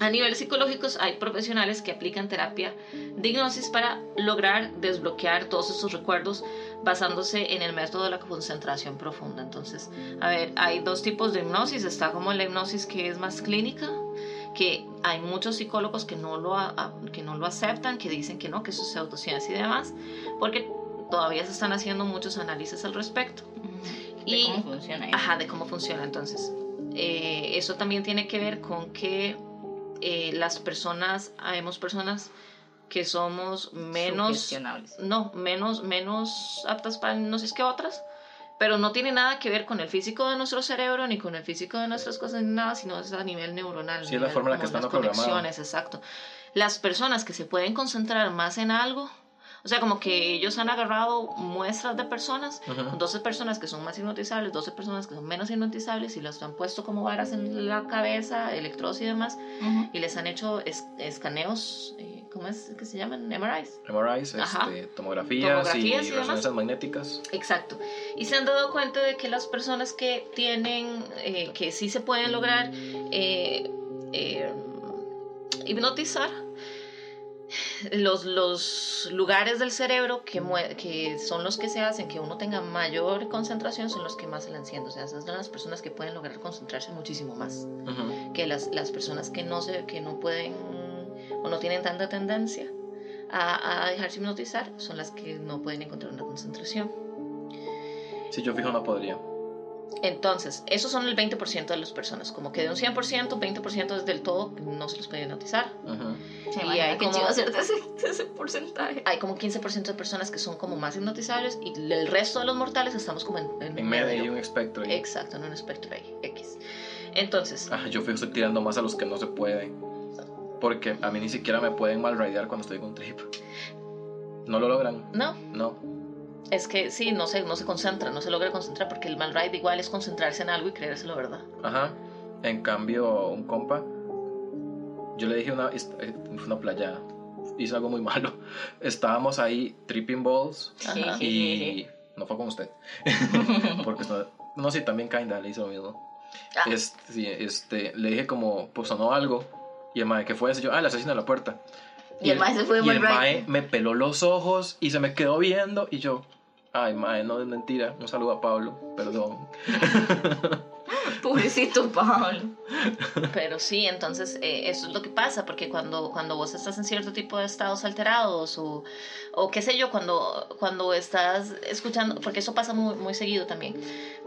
C: a niveles psicológicos hay profesionales que aplican terapia de hipnosis para lograr desbloquear todos estos recuerdos basándose en el método de la concentración profunda. Entonces, a ver, hay dos tipos de hipnosis. Está como la hipnosis que es más clínica, que hay muchos psicólogos que no lo, a- que no lo aceptan, que dicen que no, que eso es pseudociencia y demás, porque todavía se están haciendo muchos análisis al respecto.
B: De
C: Y-
B: cómo funciona.
C: Ajá, de cómo funciona. Entonces, eh, eso también tiene que ver con que eh, las personas, habemos personas que somos menos, no, menos, menos aptas para la hipnosis que otras, pero no tiene nada que ver con el físico de nuestro cerebro ni con el físico de nuestras cosas ni nada, sino es a nivel neuronal.
A: Sí, es la forma en la que están
C: las
A: programados.
C: conexiones, exacto. Las personas que se pueden concentrar más en algo, o sea, como que ellos han agarrado muestras de personas,
A: Ujú.
C: 12 personas que son más hipnotizables, 12 personas que son menos hipnotizables y las han puesto como varas en la cabeza, electrodos y demás, y les han hecho es- escaneos, eh, ¿cómo es que se llaman? MRIs.
A: MRIs, este, tomografías,
C: Tomografías y
A: y resonancias magnéticas.
C: Exacto. Y se han dado cuenta de que las personas que tienen, eh, que sí se pueden lograr eh, eh, hipnotizar, los, los lugares del cerebro que, que son los que se hacen que uno tenga mayor concentración son los que más se le encienden. O sea, esas son las personas que pueden lograr concentrarse muchísimo más que las, las personas que no, se, que no pueden o no tienen tanta tendencia a, a dejarse hipnotizar son las que no pueden encontrar una concentración.
A: Si yo fijo no podría.
C: Entonces, esos son el 20% de las personas. Como que de un 100%, 20% es del todo no se los puede hipnotizar.
A: Ujú.
B: Se
C: Y hay
B: que
C: como-
B: hacer de ese, de ese porcentaje.
C: Hay como 15% de personas que son como más hipnotizables y el resto de los mortales estamos como en, en
A: En medio hay un espectro. ahí.
C: Exacto, en un espectro ahí, X. Entonces,
A: Ah, yo fijo estoy tirando más a los que no se pueden. Porque a mí ni siquiera me pueden mal raidear cuando estoy con trip. No lo logran.
C: no,
A: No.
C: es que sí, no se, no se concentra, no se logra concentrar porque el mal ride igual es concentrarse en algo y creérselo verdad.
A: Ajá. En cambio, un compa, yo le dije una, eh, fue una playa, hizo algo muy malo. Estábamos ahí tripping balls
C: Ajá.
A: y no fue con usted. Porque no, no sí, también kinda le hizo lo mismo.
B: Ah.
A: Este, sí, este, le dije como, pues sonó algo. Y el mae, ¿qué fue eso? Yo, ah, el asesino de la puerta.
B: Y el mae se fue de
A: Y el mae me peló los ojos y se me quedó viendo. Y yo, ay, mae, no es mentira. Un saludo a Pablo, perdón.
B: Pobrecito Pablo.
C: Pero sí, entonces eh, eso es lo que pasa, porque cuando, cuando vos estás en cierto tipo de estados alterados o, o qué sé yo, cuando, cuando estás escuchando, porque eso pasa muy, muy seguido también,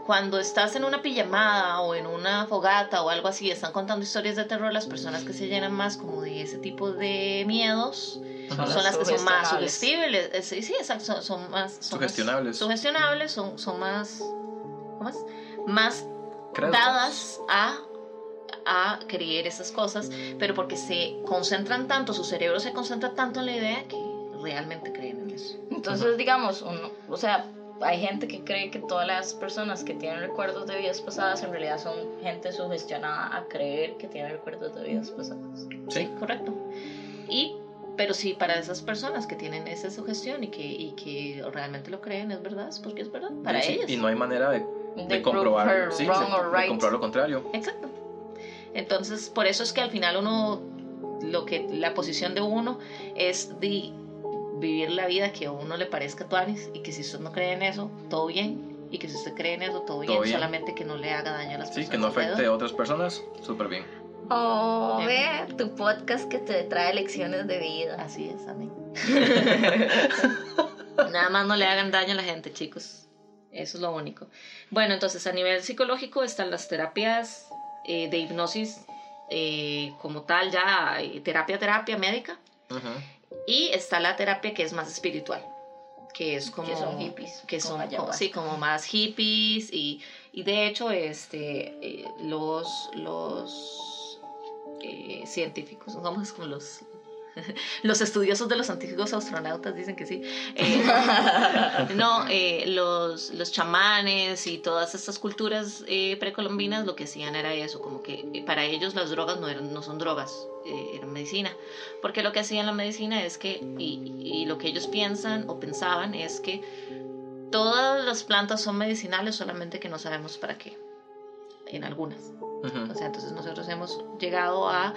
C: cuando estás en una pijamada o en una fogata o algo así, están contando historias de terror, las personas que se llenan más como de ese tipo de miedos
A: Ajá.
C: son las que son más
B: Sugestionables.
C: sugestibles, eh, sí, sí, exacto, son, son más... Son más
A: Sugestionables.
C: sugestionables, son, son más... ¿Cómo es? Más. Dadas a, a creer esas cosas, pero porque se concentran tanto, su cerebro se concentra tanto en la idea que realmente creen en eso.
B: Entonces, digamos, uno, o sea, hay gente que cree que todas las personas que tienen recuerdos de vidas pasadas en realidad son gente sugestionada a creer que tienen recuerdos de vidas pasadas.
A: Sí.
C: correcto. Y, pero sí, para esas personas que tienen esa sugestión y que, y que realmente lo creen, es verdad, es porque es verdad, para
A: Sí,
C: ellos.
A: Y no hay manera de,
B: De
A: comprobar, sí,
B: wrong
A: de-
B: right.
A: comprobar lo contrario.
C: Exacto. Entonces, por eso es que al final uno, lo que la posición de uno es de vivir la vida que a uno le parezca tuanis y que si usted no cree en eso, todo bien. Y que si usted cree en eso, todo bien,
A: Todo bien.
C: solamente que no le haga daño a las
A: Sí,
C: personas.
A: que no afecte a otras personas, súper bien.
B: Oh, ve tu podcast que te trae lecciones de vida.
C: Así es, amén. Nada más no le hagan daño a la gente, chicos. Eso es lo único. Bueno, entonces a nivel psicológico están las terapias eh, de hipnosis eh, como tal, ya eh, terapia, terapia médica. Y está la terapia que es más espiritual, que es como...
B: Que son hippies,
C: Que son,
B: ayahuasca.
C: sí, como más hippies y, y de hecho este, eh, los, los eh, científicos, ¿cómo es? Como los... Los estudiosos de los antiguos astronautas dicen que sí. Eh, no, eh, los, los chamanes y todas estas culturas eh, precolombinas lo que hacían era eso, como que para ellos las drogas no, eran, no son drogas, eran medicina. Porque lo que hacían la medicina es que, y, y lo que ellos piensan o pensaban es que todas las plantas son medicinales, solamente que no sabemos para qué, en algunas.
A: Ujú.
C: O sea, entonces nosotros hemos llegado a,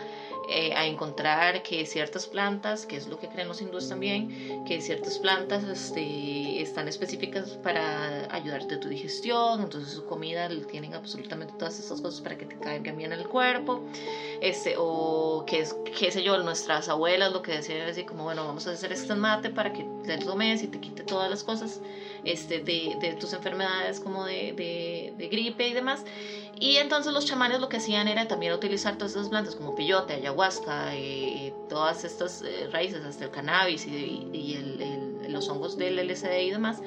C: eh, a encontrar que ciertas plantas, que es lo que creen los hindúes también, que ciertas plantas este, están específicas para ayudarte a tu digestión, entonces su comida tienen absolutamente todas estas cosas para que te caigan bien en el cuerpo, este, o que es, qué sé yo, nuestras abuelas lo que decían era así como, bueno, vamos a hacer este mate para que te tomes y te quite todas las cosas este, de, de tus enfermedades como de, de, de gripe y demás. Y entonces los chamanes lo que hacían era también utilizar todas esas plantas como peyote, ayahuasca, eh, todas estas eh, raíces, hasta el cannabis y, y el- el- los hongos del LSD y demás,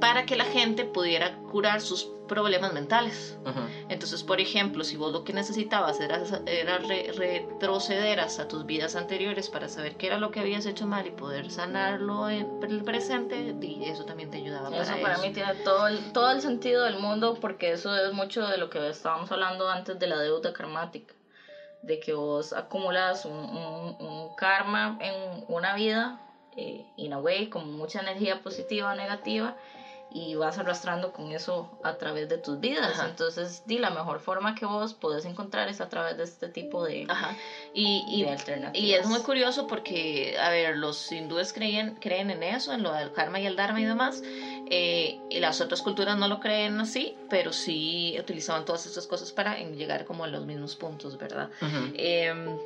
C: para que la gente pudiera curar sus problemas mentales.
A: Ujú.
C: Entonces, por ejemplo, si vos lo que necesitabas era, era re- retroceder hasta tus vidas anteriores para saber qué era lo que habías hecho mal y poder sanarlo en el presente, di- eso también te ayudaba
B: Eso
C: para
B: para
C: eso.
B: mí tiene todo el, todo el sentido del mundo porque eso es mucho de lo que estábamos hablando antes de la deuda karmática. De que vos acumulas un, un- un karma en una vida, eh, in a way, con mucha energía positiva o negativa, y vas arrastrando con eso a través de tus vidas.
C: Ajá.
B: Entonces, di, la mejor forma que vos podés encontrar es a través de este tipo de,
C: Ajá. Y, y,
B: de alternativas.
C: y es muy curioso porque, a ver, los hindúes creen, creen en eso, en lo del karma y el dharma y demás. eh, y las otras culturas no lo creen así, pero sí utilizaban todas estas cosas para llegar como a los mismos puntos, ¿verdad?
A: Ujú.
C: Eh,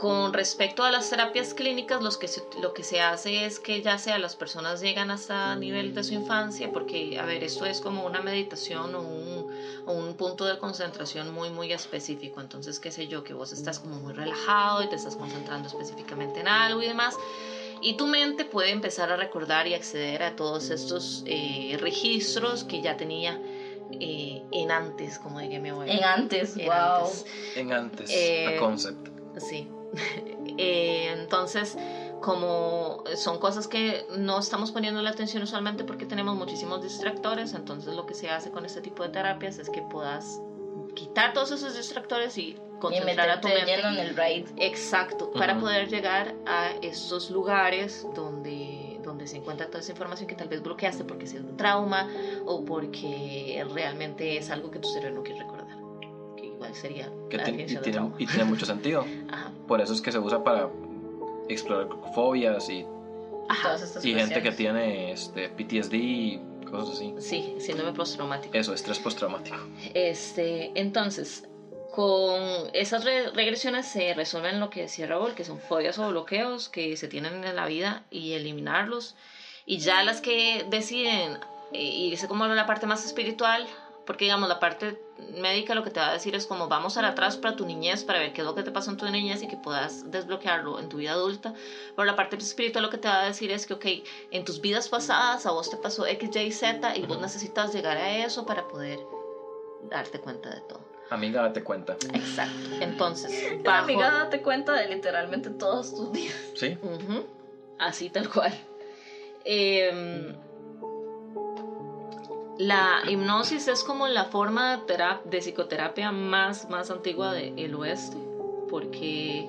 C: con respecto a las terapias clínicas, los que se- lo que se hace es que ya sea las personas llegan hasta nivel de su infancia, porque, a ver, esto es como una meditación o un, o un punto de concentración muy, muy específico. Entonces, qué sé yo, que vos estás como muy relajado y te estás concentrando específicamente en algo y demás. Y tu mente puede empezar a recordar y acceder a todos estos eh, registros que ya tenía eh, en antes, como diría mi abuela.
B: En antes,
C: En
B: wow.
C: antes.
A: En antes,
C: Eh,
A: a concept.
C: Sí. Eh, entonces, como son cosas que no estamos poniendo la atención usualmente porque tenemos muchísimos distractores, entonces lo que se hace con este tipo de terapias es que puedas quitar todos esos distractores y
B: Y
C: concentrar a tu mente.
B: lleno en el raid.
C: Exacto, para
A: Ujú.
C: poder llegar a estos lugares donde, donde se encuentra toda esa información que tal vez bloqueaste porque es un trauma o porque realmente es algo que tu cerebro no quiere recordar. Igual sería
A: Que
C: la
A: y, tiene,
C: trauma.
A: y tiene mucho sentido.
C: Ajá.
A: Por eso es que se usa para explorar fobias y,
C: Ajá.
A: Y gente que tiene este, PTSD y cosas así.
C: Sí, síndrome postraumático.
A: Eso, estrés postraumático.
C: Este, entonces, con esas re- regresiones se resuelven lo que decía Raúl, que son fobias o bloqueos que se tienen en la vida y eliminarlos. Y ya las que deciden eh, irse como a la parte más espiritual, porque digamos, la parte médica lo que te va a decir es como vamos al atrás para tu niñez, para ver qué es lo que te pasó en tu niñez y que puedas desbloquearlo en tu vida adulta. Pero la parte espiritual lo que te va a decir es que, ok, en tus vidas pasadas a vos te pasó X, Y, Z y vos necesitas llegar a eso para poder darte cuenta de todo.
A: Amiga, date cuenta.
C: Exacto. Entonces, bajo...
B: amiga, date cuenta de literalmente todos tus días.
A: ¿Sí?
C: Ujú, Así tal cual. Em, la hipnosis es como la forma de, tera- de psicoterapia más, más antigua del oeste, porque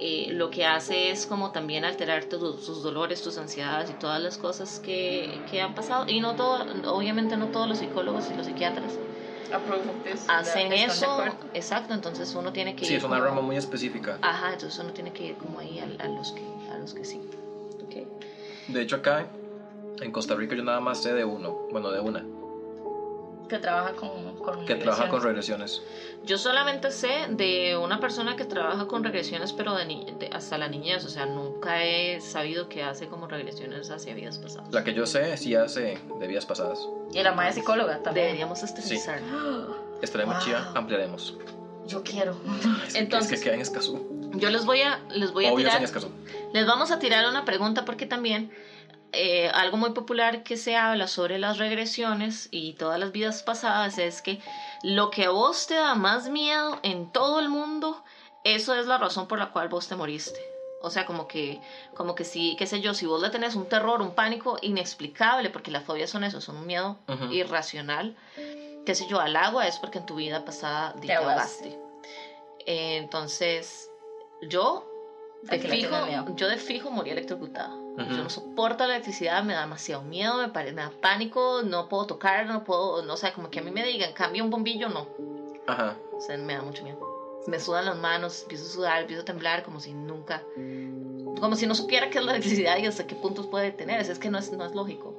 C: eh, lo que hace es como también alterar tus, tus dolores, tus ansiedades y todas las cosas que, que han pasado. Y no todo, obviamente no todos los psicólogos y los psiquiatras hacen eso. Exacto, entonces uno tiene que
A: Sí,
C: ir
A: es una
C: como-
A: rama muy específica.
C: Ajá, entonces uno tiene que ir como ahí a, a los, que, a los que sí. Ok.
A: De hecho, acá en Costa Rica yo nada más sé de uno. Bueno, de una.
B: Que trabaja con, con
A: Que trabaja con
B: regresiones.
C: Yo solamente sé de una persona que trabaja con regresiones, pero de, ni- de- hasta la niñez, o sea, nunca he sabido que hace como regresiones hacia vidas pasadas.
A: La que yo sé sí hace de vidas pasadas.
B: Y la madre psicóloga también.
C: Deberíamos esterilizar.
A: Estaremos
B: Wow.
A: chía, ampliaremos.
B: Yo quiero.
A: Es
C: Entonces-
A: es que queda en Escazú.
C: Yo les voy a, les voy a
A: Obvio es en
C: tirar,
A: Escazú.
C: les vamos a tirar una pregunta porque también eh, algo muy popular que se habla sobre las regresiones y todas las vidas pasadas es que lo que a vos te da más miedo en todo el mundo, eso es la razón por la cual vos te moriste. O sea, como que, como que si, qué sé yo, si vos le tenés un terror, un pánico inexplicable, porque las fobias son eso, son un miedo irracional, qué sé yo, al agua es porque en tu vida pasada
B: Te
C: te
B: ahogaste.
C: Eh, entonces, yo de fijo, yo de fijo morí electrocutada.
A: Ujú.
C: Yo no soporto la electricidad, me da demasiado miedo, me, pare- me da pánico, no puedo tocar, no puedo, no sé, como que a mí me digan, cambia un bombillo, no.
A: Ajá.
C: O sea, me da mucho miedo. Me sudan las manos, empiezo a sudar, empiezo a temblar como si nunca, como si no supiera qué es la electricidad y hasta qué puntos puede tener. Es, que no es, no es lógico.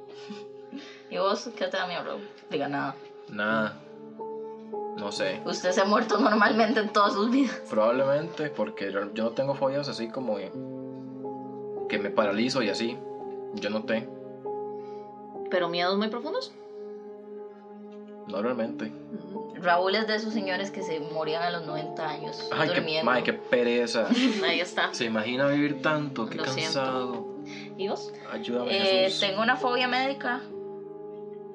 B: ¿Y vos qué te da miedo, bro? Diga nada.
A: Nada. No sé.
B: Usted se ha muerto normalmente en todas sus vidas.
A: Probablemente porque yo yo no tengo fobias así como que me paralizo y así. Yo no tengo.
C: Pero miedos muy profundos.
A: No realmente.
C: Mm,
B: Raúl es de esos señores que se morían a los 90 años
A: Ay, qué,
B: durmiendo.
A: mae, qué pereza.
C: Ahí está.
A: Se imagina vivir tanto, qué
C: Lo siento.
A: cansado.
C: ¿Y vos?
A: Ayúdame,
B: Eh,
A: Jesús.
B: tengo una fobia médica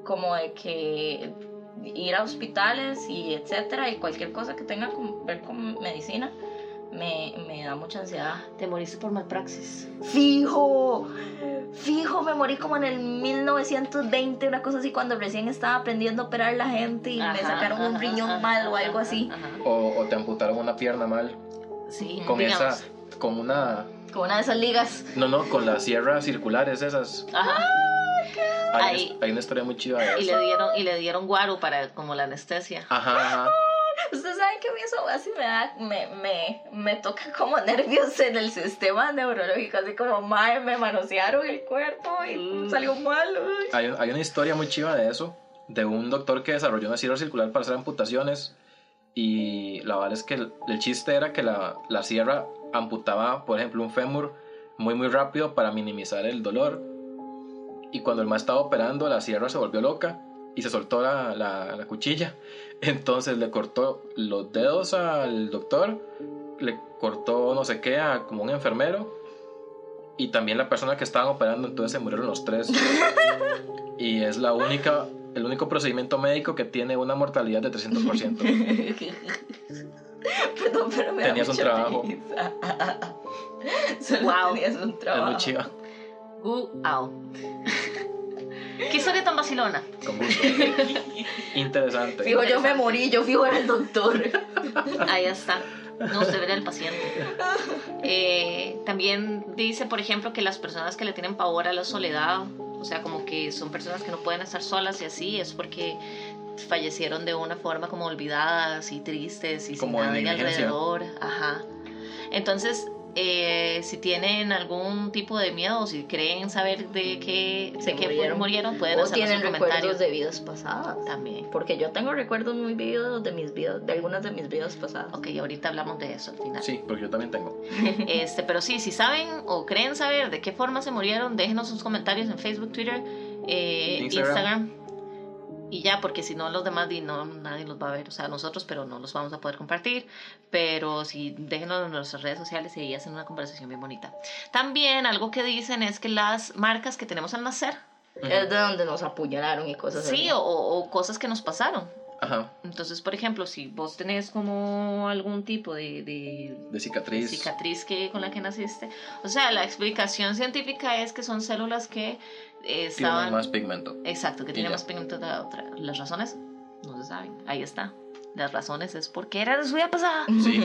B: como de que ir a hospitales y etcétera y cualquier cosa que tenga que ver con medicina me, me da mucha ansiedad.
C: Te moriste por malpraxis.
B: Fijo, fijo, me morí como en el 1920, una cosa así, cuando recién estaba aprendiendo a operar la gente y me
C: Ajá,
B: sacaron un riñón
C: ajá,
B: mal o algo así.
C: ajá.
A: O, o te amputaron una pierna mal.
C: Sí,
A: Con
C: digamos.
A: esa. Con una.
B: Con una de esas ligas.
A: No, no, con las sierras circulares esas.
C: Ajá.
A: Hay,
C: Ahí.
A: una, hay una historia muy chiva de
C: Y
A: eso.
C: le dieron, y le dieron guaro para como la anestesia.
A: Ajá, ajá.
B: Ustedes saben que a mí eso así me da, me, me, me toca como nervios en el sistema neurológico, así como, madre, me manosearon el cuerpo y
C: Mm.
B: salió mal. uy".
A: Hay, hay una historia muy chiva de eso, de un doctor que desarrolló una sierra circular para hacer amputaciones y la verdad es que el, el chiste era que la, la sierra amputaba, por ejemplo, un fémur muy muy rápido para minimizar el dolor y cuando el más estaba operando la sierra se volvió loca y se soltó la, la- la cuchilla, entonces le cortó los dedos al doctor, le cortó no sé qué a como un enfermero y también la persona que estaban operando, entonces se murieron los tres. y es la única, el único procedimiento médico que tiene una mortalidad de 300%.
B: Perdón, pero me da
A: Tenías un trabajo.
B: Solo
C: Wow.
B: tenías un
A: es
B: trabajo.
A: muy chiva,
C: Guau. ¿Qué historia tan vacilona?
A: con gusto. Interesante.
B: Fijo, yo me morí, yo fijo era el doctor.
C: Ahí está. No, usted era el paciente. Eh, también dice, por ejemplo, que las personas que le tienen pavor a la soledad, o sea, como que son personas que no pueden estar solas y así, es porque fallecieron de una forma como olvidadas y tristes y
A: Como
C: sin
A: de
C: nadie
A: negligencia.
C: alrededor. Ajá. Entonces, eh, si tienen algún tipo de miedo o si creen saber de qué,
B: Se
C: qué
B: murieron.
C: murieron, pueden
B: O
C: hacernos
B: tienen recuerdos de vidas pasadas.
C: también.
B: Porque yo tengo recuerdos muy vividos de mis vidas, de algunas de mis vidas pasadas.
C: Ok, ahorita hablamos de eso al final.
A: Sí, porque yo también tengo.
C: Este, pero sí, si saben o creen saber de qué forma se murieron, déjenos sus comentarios en Facebook, Twitter, eh,
A: Instagram.
C: Instagram. Y ya, porque si no, los demás no, nadie los va a ver. O sea, nosotros, pero no los vamos a poder compartir. Pero sí, déjenos en nuestras redes sociales y ahí hacen una conversación bien bonita. También algo que dicen es que las marcas que tenemos al nacer,
B: Es de donde nos apuñalaron y cosas así.
C: sí, o, o cosas que nos pasaron.
A: Ajá,
C: Entonces, por ejemplo, si vos tenés como algún tipo de, de
A: de cicatriz.
C: cicatriz que, con la que naciste. O sea, la explicación científica es que son células que eh,
A: Tienen
C: estaban...
A: más pigmento.
C: Exacto, que
A: Y
C: tienen
A: ya.
C: más pigmento que la otra. Las razones no se saben. Ahí está. Las razones es porque era de su vida pasada.
A: Sí,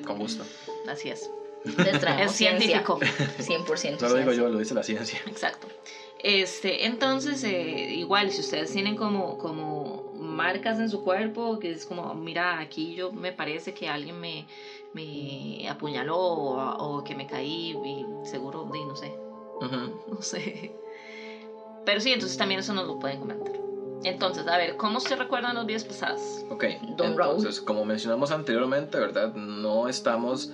A: con gusto.
C: Así es. Es científico.
B: ciencia. 100%
A: No lo digo
B: ciencia.
A: yo, lo dice la ciencia.
C: Exacto. Este, entonces, eh, igual, si ustedes tienen como, como marcas en su cuerpo, que es como, mira, aquí yo me parece que alguien me, me apuñaló o, o que me caí y seguro, di, no sé, no sé. Pero sí, entonces también eso nos lo pueden comentar. Entonces, a ver, ¿cómo se recuerdan los días pasados?
A: Ok,
B: Don
A: entonces, como mencionamos anteriormente, ¿verdad? No estamos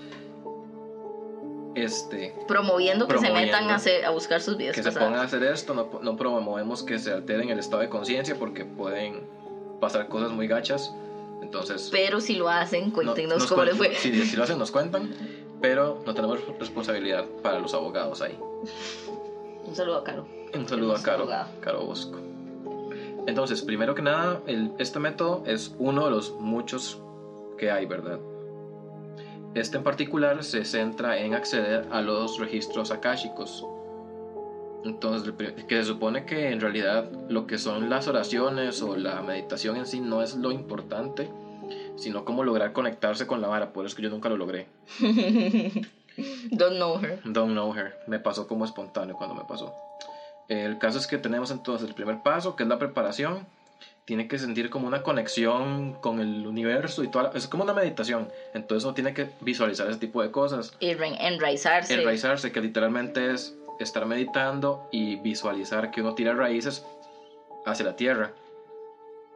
A: este,
B: Promoviendo que se
A: Promoviendo.
B: metan a, hacer- a buscar sus vidas
A: que se pongan a hacer esto, no, no promovemos que se alteren el estado de conciencia porque pueden pasar cosas muy gachas. Entonces,
B: Pero si lo hacen,
A: no-
B: cuéntenos
A: nos
B: cómo les fue.
A: Si, si lo hacen, nos cuentan, pero no tenemos responsabilidad para los abogados ahí.
B: Un saludo a Caro.
A: Un saludo a Caro,
B: abogado.
A: Caro Bosco. Entonces, primero que nada, el- este método es uno de los muchos que hay, ¿verdad? Este en particular se centra en acceder a los registros akáshicos. Entonces, que se supone que en realidad lo que son las oraciones o la meditación en sí no es lo importante, sino cómo lograr conectarse con la vara. Por eso es que yo nunca lo logré.
B: Don't know her.
A: Don't know her. Me pasó como espontáneo cuando me pasó. El caso es que tenemos entonces el primer paso, que es la preparación. Tiene que sentir como una conexión con el universo y toda la- Es como una meditación. Entonces uno tiene que visualizar ese tipo de cosas.
B: Y enraizarse.
A: Enraizarse, que literalmente es estar meditando y visualizar que uno tira raíces hacia la tierra.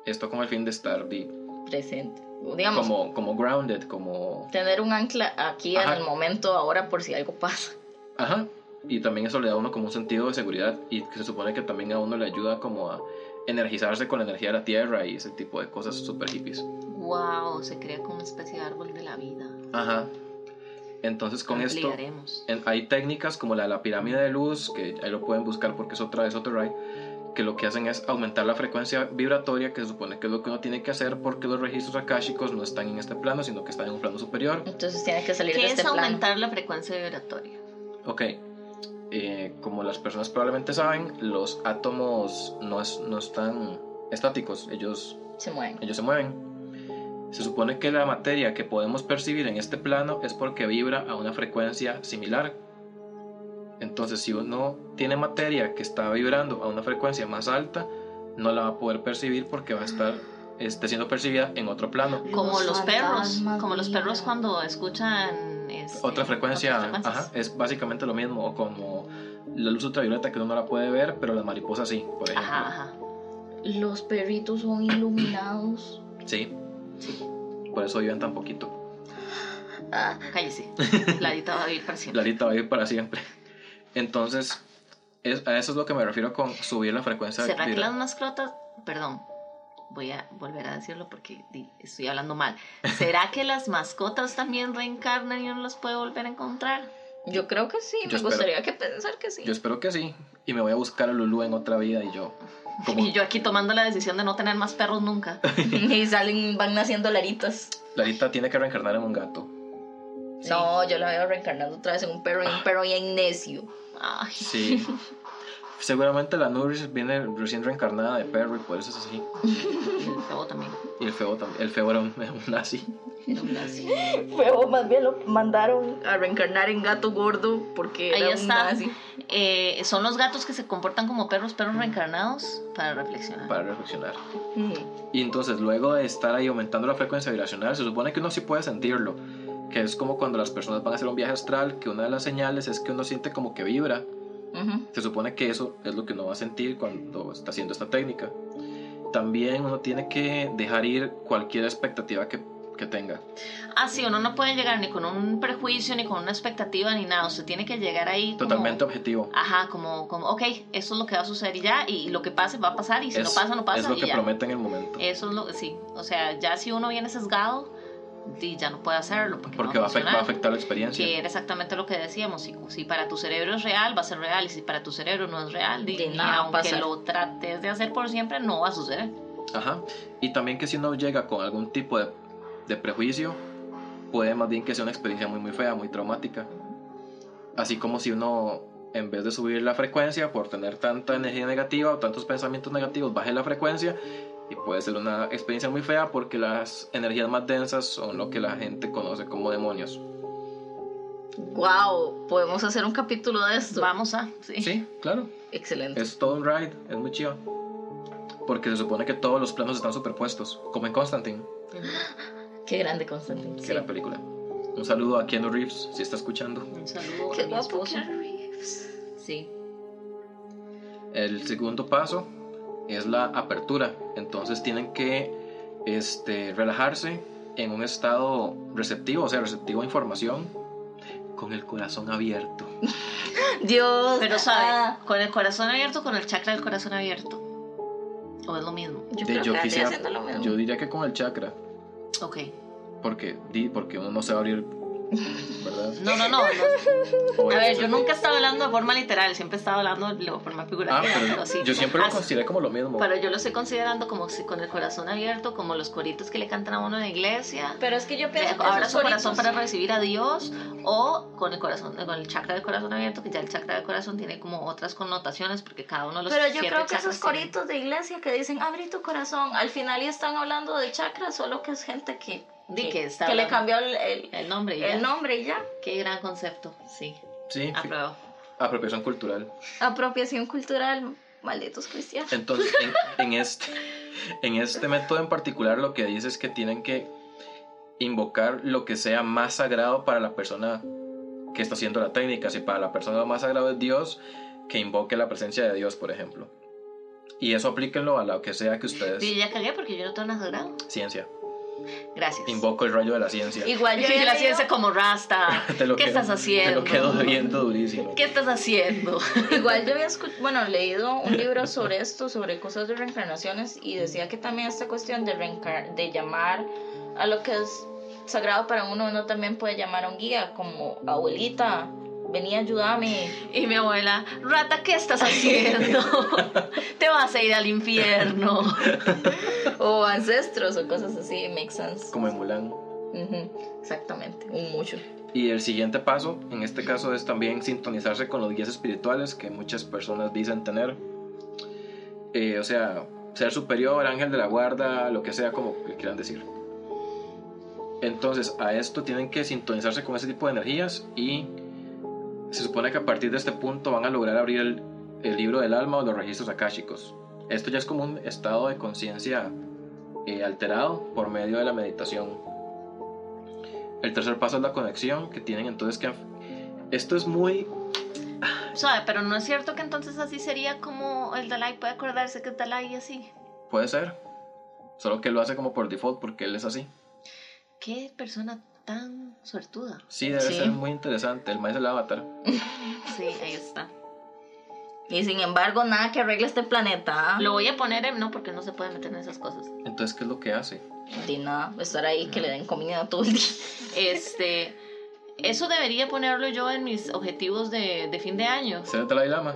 A: Esto con el fin de estar di-
B: presente. Digamos,
A: como, como grounded, como...
B: tener un ancla aquí
A: Ajá.
B: en el momento ahora por si algo pasa.
A: Ajá. Y también eso le da a uno como un sentido de seguridad y que se supone que también a uno le ayuda como a energizarse con la energía de la tierra y ese tipo de cosas super hippies.
C: Wow, se crea como una especie de árbol de la vida.
A: Ajá. Entonces con esto en- hay técnicas como la de la pirámide de luz, que ahí lo pueden buscar porque es otra es otro ride, que lo que hacen es aumentar la frecuencia vibratoria, que se supone que es lo que uno tiene que hacer porque los registros akáshicos no están en este plano, sino que están en un plano superior.
B: Entonces tiene que salir
C: ¿Qué
B: de
C: es
B: este plano.
C: aumentar la frecuencia vibratoria?
A: Ok, eh, como las personas probablemente saben, los átomos no, es- no están estáticos, ellos,
B: Se mueven.
A: ellos se mueven. Se supone que la materia que podemos percibir en este plano es porque vibra a una frecuencia similar. Entonces, si uno tiene materia que está vibrando a una frecuencia más alta, no la va a poder percibir porque va a estar esté siendo percibida en otro plano.
C: Como
B: Los
C: perros, como los perros cuando escuchan este,
A: Otra frecuencia, ajá, es básicamente lo mismo, o como la luz ultravioleta que uno no la puede ver, pero las mariposas sí, por ejemplo.
C: Ajá, ajá.
B: Los perritos son iluminados.
A: Sí. Por eso viven tan poquito.
B: Ah,
C: Cállese. Ladita va a vivir para siempre.
A: Larita va a vivir para siempre. Entonces, es- a eso es lo que me refiero con subir la frecuencia.
C: ¿Será que las mascotas, perdón, voy a volver a decirlo porque estoy hablando mal. ¿Será que las mascotas también reencarnan y uno las puede volver a encontrar?
B: yo creo que sí.
A: Yo
B: me
A: espero.
B: gustaría que pensar que sí.
A: Yo espero que sí. Y me voy a buscar a Lulu en otra vida y yo. Como
C: Y yo aquí tomando la decisión de no tener más perros nunca.
B: y salen, van naciendo laritas.
A: Larita tiene que reencarnar en un gato.
C: Sí.
B: No, yo la veo reencarnando otra vez en un perro y un perro bien necio.
C: Ay,
A: Sí. Seguramente la Nuris viene recién reencarnada de perro y por eso es así.
C: y el feo también.
A: Y el feo también. El feo era un, un nazi.
C: Era un nazi.
B: Feo, más bien lo mandaron a reencarnar en gato gordo porque
C: Ahí
B: era un
C: está.
B: nazi.
C: Eh, son los gatos que se comportan como perros, perros reencarnados, para reflexionar.
A: Para reflexionar.
B: Mm.
A: Y entonces luego de estar ahí aumentando la frecuencia vibracional, se supone que uno sí puede sentirlo. Que es como cuando las personas van a hacer un viaje astral, que una de las señales es que uno siente como que vibra. Se supone que eso es lo que uno va a sentir cuando está haciendo esta técnica. También uno tiene que dejar ir cualquier expectativa que, que tenga.
C: Ah, sí, uno no puede llegar ni con un prejuicio, ni con una expectativa, ni nada. Usted tiene que llegar ahí. como-
A: Totalmente objetivo.
C: Ajá, como, como, ok, eso es lo que va a suceder y ya, y lo que pase va a pasar, y si no pasa, no pasa.
A: Es lo
C: y
A: que
C: ya.
A: promete en el momento.
C: Eso es lo sí. O sea, ya si uno viene sesgado, di, ya no puede hacerlo porque,
A: Porque
C: no
A: va a, va afectar la experiencia.
C: Que era exactamente lo que decíamos. Si, si para tu cerebro es real, va a ser real. Y si para tu cerebro no es real, aunque lo trates de hacer por siempre, no va a suceder.
A: Ajá. Y también que si uno llega con algún tipo de, de prejuicio, puede más bien que sea una experiencia muy muy fea, muy traumática. Así como si uno, en vez de subir la frecuencia por tener tanta energía negativa o tantos pensamientos negativos, baje la frecuencia y puede ser una experiencia muy fea porque las energías más densas son lo que la gente conoce como demonios.
B: Wow, podemos hacer un capítulo de esto.
C: Vamos a. Sí.
A: Sí, claro.
B: Excelente.
A: Es todo un ride, es muy chido. Porque se supone que todos los planos están superpuestos, como en Constantine.
B: Qué grande Constantine.
A: que la película. Un saludo a Keanu Reeves, si está escuchando.
C: Un saludo
B: Qué
C: a mi esposo.
B: Keanu Reeves.
C: Sí.
A: El segundo paso es la apertura. Entonces tienen que este, relajarse en un estado receptivo, o sea, receptivo a información, con el corazón abierto.
B: Dios.
C: Pero sabe,
B: ah,
C: con el corazón abierto, con el chakra del corazón abierto. O es lo mismo.
B: yo
A: De-
B: creo
A: yo,
B: que
A: quisiera-
B: haciendo lo mismo.
A: yo diría que con el chakra,
C: Ok.
A: porque, di- porque uno no se va a abrir, ¿verdad?
C: No, no, no. A ver, yo nunca estaba hablando de forma literal, siempre estaba hablando de forma
A: Ah,
C: figurativa.
A: pero
C: sí.
A: yo siempre lo consideré como lo mismo.
C: Pero yo lo estoy considerando como si con el corazón abierto, como los coritos que le cantan a uno en la iglesia.
B: Pero es que yo pienso que
C: abra
B: esos
C: su corazón para recibir a Dios o con el corazón con el chakra del corazón abierto que ya el chakra del corazón tiene como otras connotaciones porque cada uno de los
B: Pero yo creo que esos
C: tienen-
B: coritos de iglesia que dicen abrí tu corazón, al final ya están hablando de chakras, solo que es gente que,
C: Di que está
B: que le cambió el, el-
C: el nombre y ya.
B: el nombre y ya.
C: qué gran concepto sí
A: Sí,
C: apruebo
A: apropiación cultural.
B: Apropiación cultural, malditos cristianos.
A: Entonces, en, en este, en este método en particular, lo que dice es que tienen que invocar lo que sea más sagrado para la persona que está haciendo la técnica. Si para la persona lo más sagrado es Dios, que invoque la presencia de Dios, por ejemplo. Y eso aplíquenlo a lo que sea que ustedes.
C: Sí, ya cagué porque yo no tengo nada sagrado
A: Ciencia.
C: Gracias
A: Invoco el rayo de la ciencia.
B: Igual yo había
C: la ciencia como rasta
A: Te lo
C: ¿qué
A: quedo-
C: estás haciendo?
A: Te lo quedo viendo durísimo.
C: ¿qué estás haciendo?
B: Igual yo había bueno, leído un libro sobre esto, sobre cosas de reencarnaciones, y decía que también esta cuestión de, reencar de llamar a lo que es sagrado para uno, uno también puede llamar a un guía, como abuelita, vení, ayúdame.
C: Y mi abuela, rata, ¿qué estás haciendo? Te vas a ir al infierno.
B: o ancestros o cosas así, make sense.
A: Como en Mulan.
B: Exactamente, un mucho.
A: Y el siguiente paso, en este caso, es también sintonizarse con los guías espirituales que muchas personas dicen tener. Eh, o sea, ser superior, ángel de la guarda, lo que sea, como que quieran decir. Entonces, a esto tienen que sintonizarse con ese tipo de energías y se supone que a partir de este punto van a lograr abrir el, el libro del alma o los registros akáshicos. Esto ya es como un estado de conciencia eh, alterado por medio de la meditación. El tercer paso es la conexión que tienen entonces que... Esto es muy...
C: Suave, pero no es cierto que entonces así sería como el Dalai puede acordarse que es Dalai y así.
A: Puede ser. Solo que lo hace como por default porque él es así.
C: Qué persona tan suertuda.
A: Sí, debe
B: Sí.
A: ser muy interesante. El maestro del avatar.
C: Sí, ahí está.
B: Y sin embargo, nada que arregle este planeta.
C: Lo voy a poner en no porque no se puede meter en esas cosas.
A: Entonces, ¿qué es lo que hace?
B: De nada, estar ahí que le den comida todo el día.
C: Este, eso debería ponerlo yo en mis objetivos de, de fin de año.
A: ¿Ser el Dalai Lama?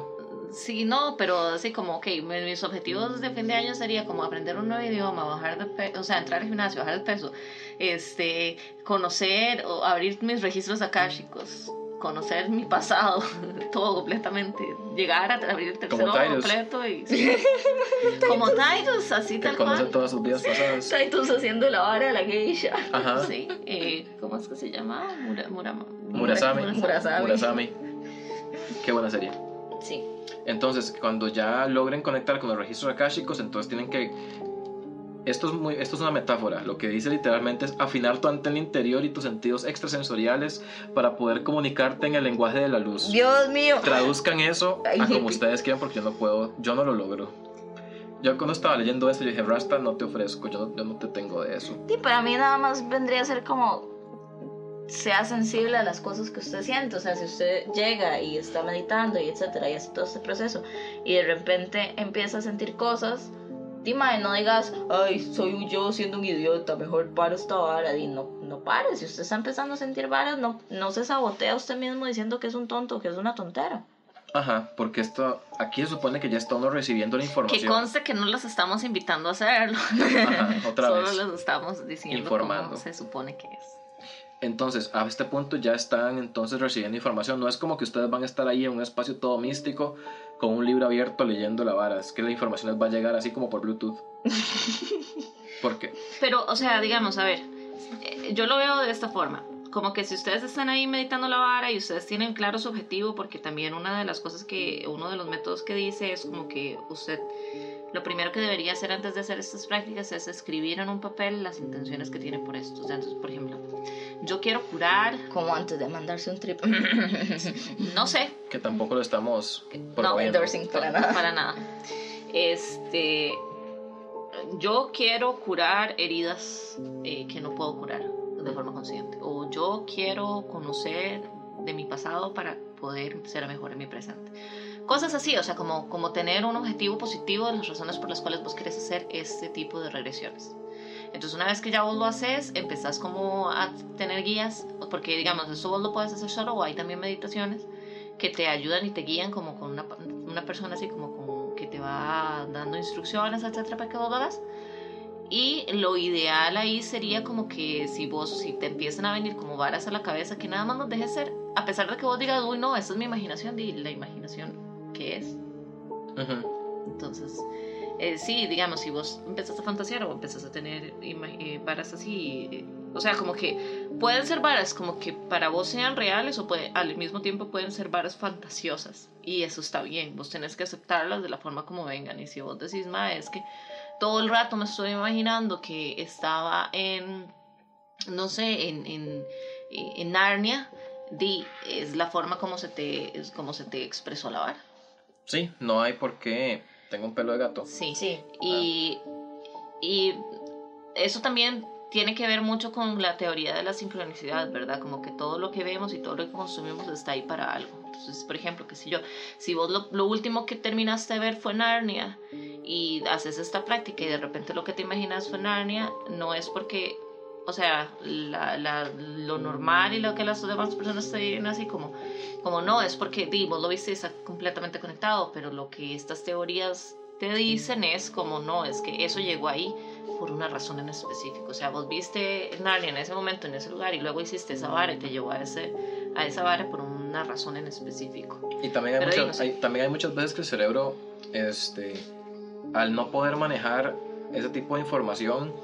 C: Sí, no, pero así como, ok, mi- mis objetivos de fin de año sería como aprender un nuevo idioma, bajar de peso, o sea, entrar al gimnasio, bajar de peso, este, conocer o abrir mis registros akáshicos, conocer mi pasado, todo completamente, llegar a abrir el tercer
A: Como
C: ojo
A: Tyrus.
C: completo y... sí. como Tyrus, así tal cual.
A: todas sus vidas pasadas.
B: Taitus haciendo la vara de la geisha.
A: Ajá.
C: Sí, eh, ¿cómo es que se llama? Mura, Murama-
A: Murasami.
B: Murasami.
A: Murasami. Qué buena serie.
B: Sí.
A: Entonces, cuando ya logren conectar con los registros akáshicos, entonces tienen que... Esto es, muy, esto es una metáfora. Lo que dice literalmente es afinar tu antena interior y tus sentidos extrasensoriales para poder comunicarte en el lenguaje de la luz.
B: Dios mío.
A: Traduzcan eso a como ustedes quieran porque yo no puedo, yo no lo logro. Yo cuando estaba leyendo esto, yo dije, Rasta, no te ofrezco, yo no, yo no te tengo de eso.
B: Sí, para mí nada más vendría a ser como sea sensible a las cosas que usted siente, o sea, si usted llega y está meditando y etcétera y hace todo este proceso y de repente empieza a sentir cosas, Dima, no digas, ay, soy yo siendo un idiota, mejor paro esta vara, y no, no pare, si usted está empezando a sentir varas, no, no se sabotea usted mismo diciendo que es un tonto, que es una tontera.
A: Ajá, porque esto, aquí se supone que ya está uno recibiendo la
C: Que
A: información.
C: conste que no las estamos invitando a hacerlo.
A: Ajá, otra
C: Solo
A: vez.
C: les estamos diciendo
A: Informando.
C: cómo se supone que es.
A: Entonces, a este punto ya están entonces recibiendo información. No es como que ustedes van a estar ahí en un espacio todo místico con un libro abierto leyendo la vara. Es que la información les va a llegar así como por Bluetooth. ¿Por qué?
C: Pero, o sea, digamos, a ver, eh, yo lo veo de esta forma. Como que si ustedes están ahí meditando la vara y ustedes tienen claro su objetivo, porque también una de las cosas que, uno de los métodos que dice es como que usted, lo primero que debería hacer antes de hacer estas prácticas es escribir en un papel las intenciones que tiene por esto. O sea, entonces, por ejemplo, yo quiero curar,
B: Como antes de mandarse un trip.
C: no sé,
A: Que tampoco lo estamos
C: no,
B: endorsing para nada.
C: Para nada. Este, yo quiero curar heridas eh, que no puedo curar de forma consciente. O yo quiero conocer de mi pasado para poder ser mejor en mi presente. Cosas así, o sea, como, como tener un objetivo positivo de las razones por las cuales vos querés hacer este tipo de regresiones. Entonces, una vez que ya vos lo haces, empezás como a tener guías, porque digamos, eso vos lo puedes hacer solo o hay también meditaciones que te ayudan y te guían como con una, una persona así como que te va dando instrucciones, etcétera, para que vos lo hagas. Y lo ideal ahí sería como que si vos, si te empiezan a venir como varas a la cabeza, que nada más nos dejes ser, a pesar de que vos digas, uy, no, esa es mi imaginación, y la imaginación, ¿qué es?
A: Ujú.
C: Entonces, eh, sí, digamos, si vos empezás a fantasear o empezás a tener eh, varas así, eh, o sea, como que pueden ser varas como que para vos sean reales o puede, al mismo tiempo pueden ser varas fantasiosas. Y eso está bien, vos tenés que aceptarlas de la forma como vengan. Y si vos decís, ma, es que todo el rato me estoy imaginando que estaba en, no sé, en, en, en Narnia, di, es la forma como se te, es como se te expresó la vara.
A: Sí, no hay por qué. Tengo un pelo de gato.
C: Sí.
B: Sí.
C: Y, y eso también tiene que ver mucho con la teoría de la sincronicidad, ¿verdad? Como que todo lo que vemos y todo lo que consumimos está ahí para algo. Entonces, por ejemplo, que si yo, si vos lo, lo último que terminaste de ver fue Narnia y haces esta práctica y de repente lo que te imaginas fue Narnia, no es porque, o sea, la, la, lo normal y lo que las demás personas te digan así como, como no, es porque vos lo viste y está completamente conectado, pero lo que estas teorías te dicen es como no, es que eso llegó ahí por una razón en específico. O sea, vos viste Narnia en ese momento, en ese lugar, y luego hiciste esa vara y te llevó a, ese, a esa vara por una razón en específico.
A: Y también hay, muchas, hay, también hay muchas veces que el cerebro, este, al no poder manejar ese tipo de información,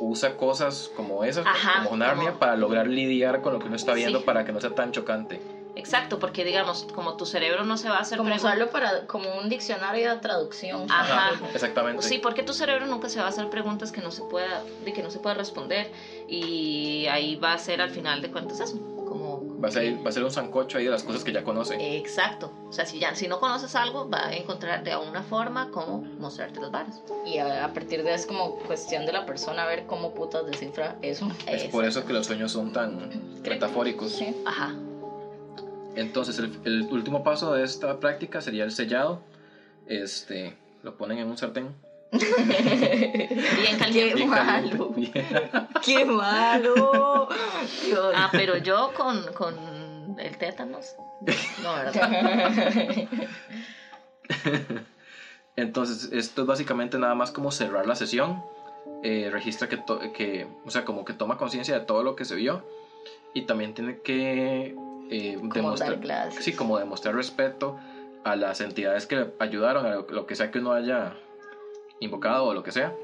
A: usa cosas como esas, como Narnia, para lograr lidiar con lo que uno está viendo para que no sea tan chocante.
C: Exacto, porque digamos, como tu cerebro no se va a hacer
B: como usarlo para como un diccionario de traducción.
C: Ajá.
A: exactamente.
C: Sí, porque tu cerebro nunca se va a hacer preguntas que no se pueda de que no se pueda responder y ahí va a ser al final de cuentas eso,
A: a ser va a ser un sancocho ahí de las cosas que ya conoce.
C: Exacto. O sea, si ya si no conoces algo, va a encontrar de alguna forma cómo mostrarte los varas.
B: Y a, partir de eso es como cuestión de la persona ver cómo putas descifra eso.
A: Es por eso que los sueños son tan metafóricos.
B: Sí.
C: Ajá.
A: Entonces, el, último paso de esta práctica sería el sellado. Este, lo ponen en un sartén.
C: Bien caliente.
B: Qué malo. Qué malo.
C: Ah, pero yo con, con el tétanos. No, ¿verdad?
A: Entonces, esto es básicamente nada más como cerrar la sesión. Eh, registra que, que, o sea, como que toma conciencia de todo lo que se vio. Y también tiene que eh, demostrar, sí, como demostrar respeto a las entidades que ayudaron, a lo, que sea que uno haya invocado o lo que sea.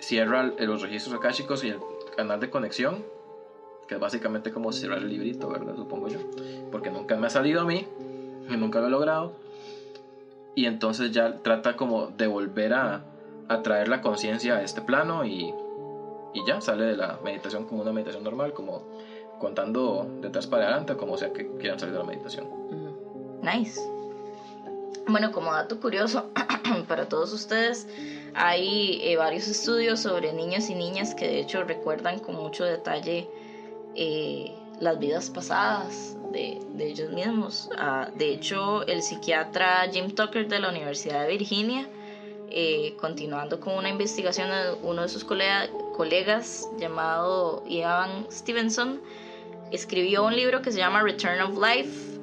A: Cierra los registros akáshicos y el canal de conexión, que es básicamente como cerrar el librito, ¿verdad? Supongo yo. Porque nunca me ha salido a mí, y nunca lo he logrado. Y entonces ya trata como de volver a, a traer la conciencia a este plano y, y ya sale de la meditación como una meditación normal, como contando de atrás para adelante, como sea que quieran salir de la meditación.
B: Nice. Bueno, como dato curioso para todos ustedes, hay eh, varios estudios sobre niños y niñas que de hecho recuerdan con mucho detalle eh, las vidas pasadas de, ellos mismos. Ah, de hecho, el psiquiatra Jim Tucker de la Universidad de Virginia, eh, continuando con una investigación de uno de sus colegas llamado Ian Stevenson, escribió un libro que se llama Return of Life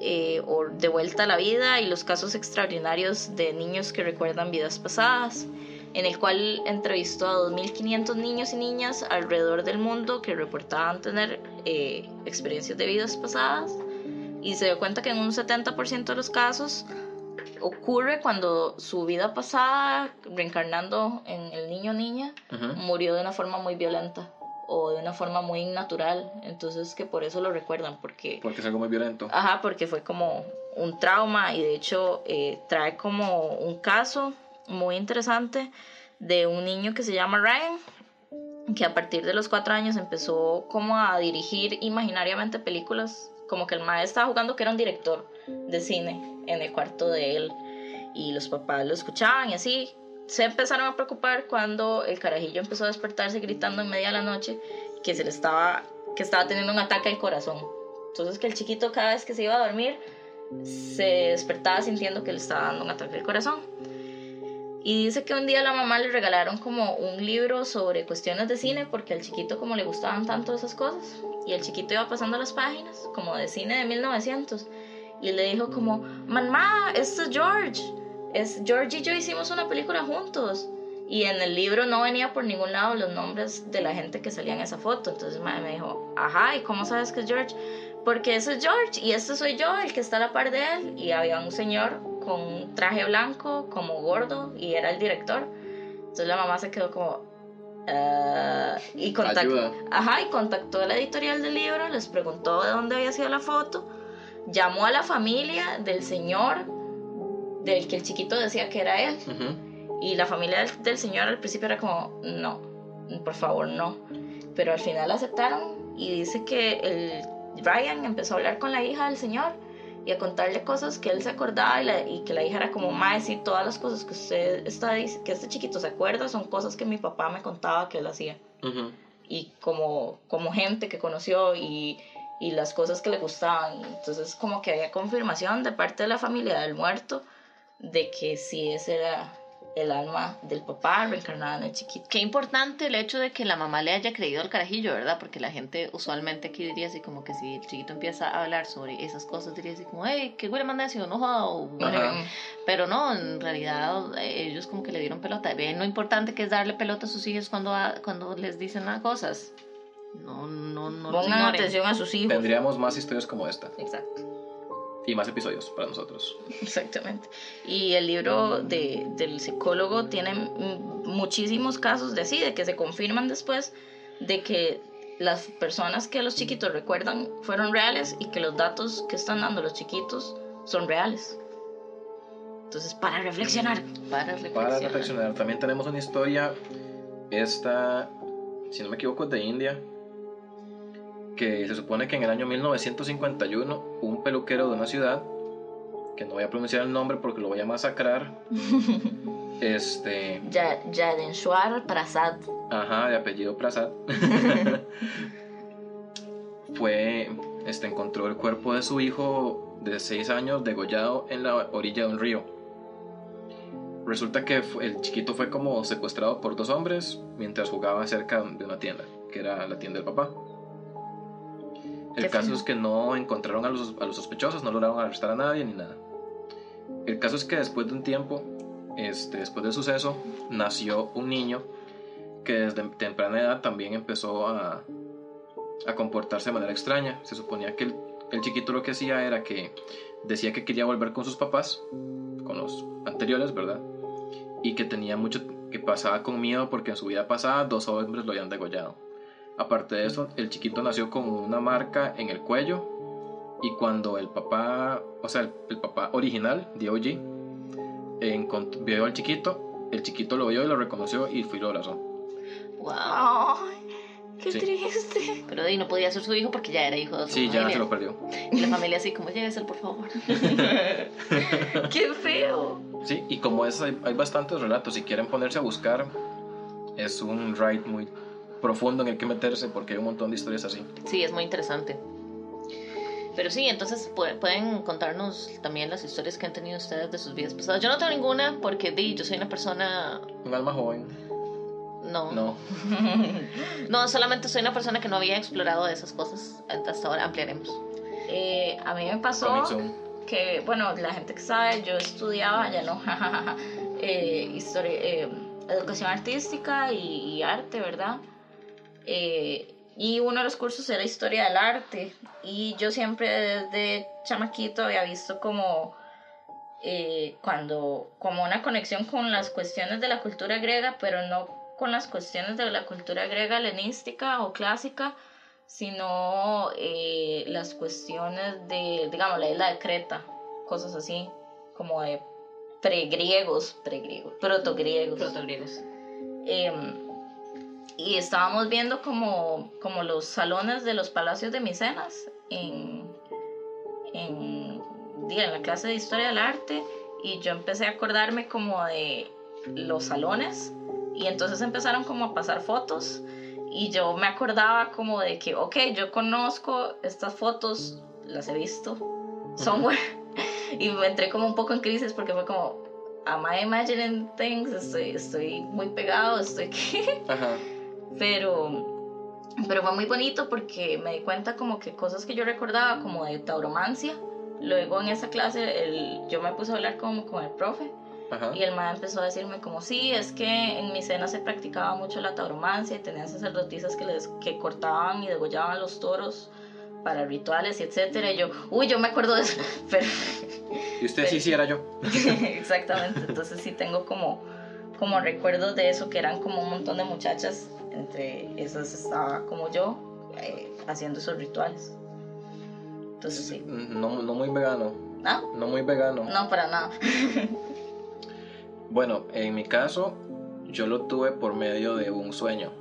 B: eh, o De vuelta a la vida y los casos extraordinarios de niños que recuerdan vidas pasadas, en el cual entrevistó a 2.500 niños y niñas alrededor del mundo que reportaban tener eh, experiencias de vidas pasadas y se dio cuenta que en un 70% de los casos ocurre cuando su vida pasada, reencarnando en el niño o niña, murió de una forma muy violenta o de una forma muy natural. Entonces que por eso lo recuerdan, porque...
A: Porque es algo muy violento.
B: Ajá, porque fue como un trauma y de hecho eh, trae como un caso muy interesante de un niño que se llama Ryan, que a partir de los cuatro años empezó como a dirigir imaginariamente películas, como que el maestro estaba jugando que era un director de cine en el cuarto de él y los papás lo escuchaban y así se empezaron a preocupar cuando el carajillo empezó a despertarse gritando en media de la noche que se le estaba que estaba teniendo un ataque al corazón. Entonces que el chiquito cada vez que se iba a dormir se despertaba sintiendo que le estaba dando un ataque al corazón. Y dice que un día la mamá le regalaron como un libro sobre cuestiones de cine porque al chiquito como le gustaban tanto esas cosas y el chiquito iba pasando las páginas como de cine de 1900 y le dijo como, mamá, esto es George es George y yo hicimos una película juntos y en el libro no venía por ningún lado los nombres de la gente que salía en esa foto. Entonces me dijo, ajá, ¿y cómo sabes que es George? Porque ese es George y este soy yo, el que está a la par de él. Y había un señor con un traje blanco, como gordo, y era el director. Entonces la mamá se quedó como... Ah", y, contactó, ajá, y contactó a la editorial del libro, les preguntó de dónde había sido la foto, llamó a la familia del señor del que el chiquito decía que era él. Y la familia del, señor al principio era como, no, por favor, no. Pero al final aceptaron y dice que el Ryan empezó a hablar con la hija del señor y a contarle cosas que él se acordaba y, que la hija era como, más y todas las cosas que usted está que este chiquito se acuerda son cosas que mi papá me contaba que él hacía. Y como, como gente que conoció y, y las cosas que le gustaban. Entonces como que había confirmación de parte de la familia del muerto de que sí ese era el alma del papá reencarnada en el chiquito.
C: Qué importante el hecho de que la mamá le haya creído al carajillo, ¿verdad? Porque la gente usualmente aquí diría así como que si el chiquito empieza a hablar sobre esas cosas, diría así como, hey, qué huele más necio, no joda, o whatever.
A: Ajá.
C: Pero no, en realidad eh, ellos como que le dieron pelota. Ven lo importante que es darle pelota a sus hijos cuando, a- cuando les dicen las cosas. No, no, no
B: Pongan atención a sus hijos.
A: Tendríamos más historias como esta
B: Exacto.
A: Y más episodios para nosotros.
B: Exactamente. Y el libro de, del psicólogo tiene muchísimos casos de así, de que se confirman después de que las personas que los chiquitos recuerdan fueron reales y que los datos que están dando los chiquitos son reales. Entonces, para reflexionar.
C: Para reflexionar.
A: Para reflexionar, también tenemos una historia, esta, si no me equivoco, es de India, que se supone que en el año 1951 un peluquero de una ciudad, que no voy a pronunciar el nombre porque lo voy a masacrar, este,
B: Prasad.
A: ajá, de apellido Prasad, fue, este, encontró el cuerpo de su hijo de 6 años degollado en la orilla de un río. Resulta que el chiquito fue como secuestrado por dos hombres mientras jugaba cerca de una tienda, que era la tienda del papá. El caso es que no encontraron a los, a los sospechosos, no lograron arrestar a nadie ni nada. El caso es que después de un tiempo, este, después del suceso, nació un niño que desde temprana edad también empezó a, a comportarse de manera extraña. Se suponía que el, el chiquito lo que hacía era que decía que quería volver con sus papás, con los anteriores, ¿verdad? Y que tenía mucho, que pasaba con miedo porque en su vida pasada dos hombres lo habían degollado. Aparte de eso, el chiquito nació con una marca en el cuello y cuando el papá, o sea, el, el papá original, D.O.G., encont- vio al chiquito, el chiquito lo vio y lo reconoció y fue y lo abrazó.
C: Wow.
B: Qué
A: Sí.
B: triste.
C: Pero de ahí no podía ser su hijo porque ya era hijo de otra
A: Sí, ya
C: familia.
A: se lo perdió.
C: Y la familia así como, lléveselo por favor.
B: Qué feo.
A: Sí, y como es, hay, hay bastantes relatos, si quieren ponerse a buscar, es un ride muy profundo en el que meterse porque hay un montón de historias así.
C: Sí, es muy interesante. Pero sí, entonces pu- pueden contarnos también las historias que han tenido ustedes de sus vidas pasadas. Yo no tengo ninguna porque di, yo soy una persona...
A: Un alma joven,
C: No,
A: no.
C: no, solamente soy una persona que no había explorado esas cosas. Hasta ahora ampliaremos.
B: Eh, a mí me pasó que, bueno, la gente que sabe, yo estudiaba, ya no, eh, historia, eh, educación artística y, y arte, ¿verdad? Eh, y uno de los cursos era historia del arte. Y yo siempre desde chamaquito había visto como eh, cuando como una conexión con las cuestiones de la cultura griega, pero no con las cuestiones de la cultura griega helenística o clásica, sino eh, las cuestiones de, digamos, la isla de Creta, cosas así, como de pregriegos, pregriegos, protogriegos.
C: Protogriegos.
B: Em, y estábamos viendo como, como los salones de los palacios de Micenas en, en, en la clase de historia del arte y yo empecé a acordarme como de los salones y entonces empezaron como a pasar fotos y yo me acordaba como de que, ok, yo conozco estas fotos, las he visto somewhere y me entré como un poco en crisis porque fue como, am I imagining things? Estoy, estoy muy pegado, estoy que...
A: Ajá.
B: Pero, pero fue muy bonito porque me di cuenta como que cosas que yo recordaba como de tauromancia. Luego en esa clase el, yo me puse a hablar como con el profe
A: Ajá.
B: y el man empezó a decirme como sí, es que en mi cena se practicaba mucho la tauromancia y tenían sacerdotisas que, les, que cortaban y degollaban los toros para rituales y etcétera. Y yo, uy, yo me acuerdo de eso. Pero,
A: Y usted sí, sí era yo.
B: Exactamente, entonces sí tengo como, como recuerdos de eso, que eran como un montón de muchachas, entre esas estaba como yo, eh, haciendo esos rituales. Entonces sí.
A: No, no muy vegano.
B: ¿Ah?
A: No muy vegano.
B: No, para nada.
A: Bueno, en mi caso, yo lo tuve por medio de un sueño.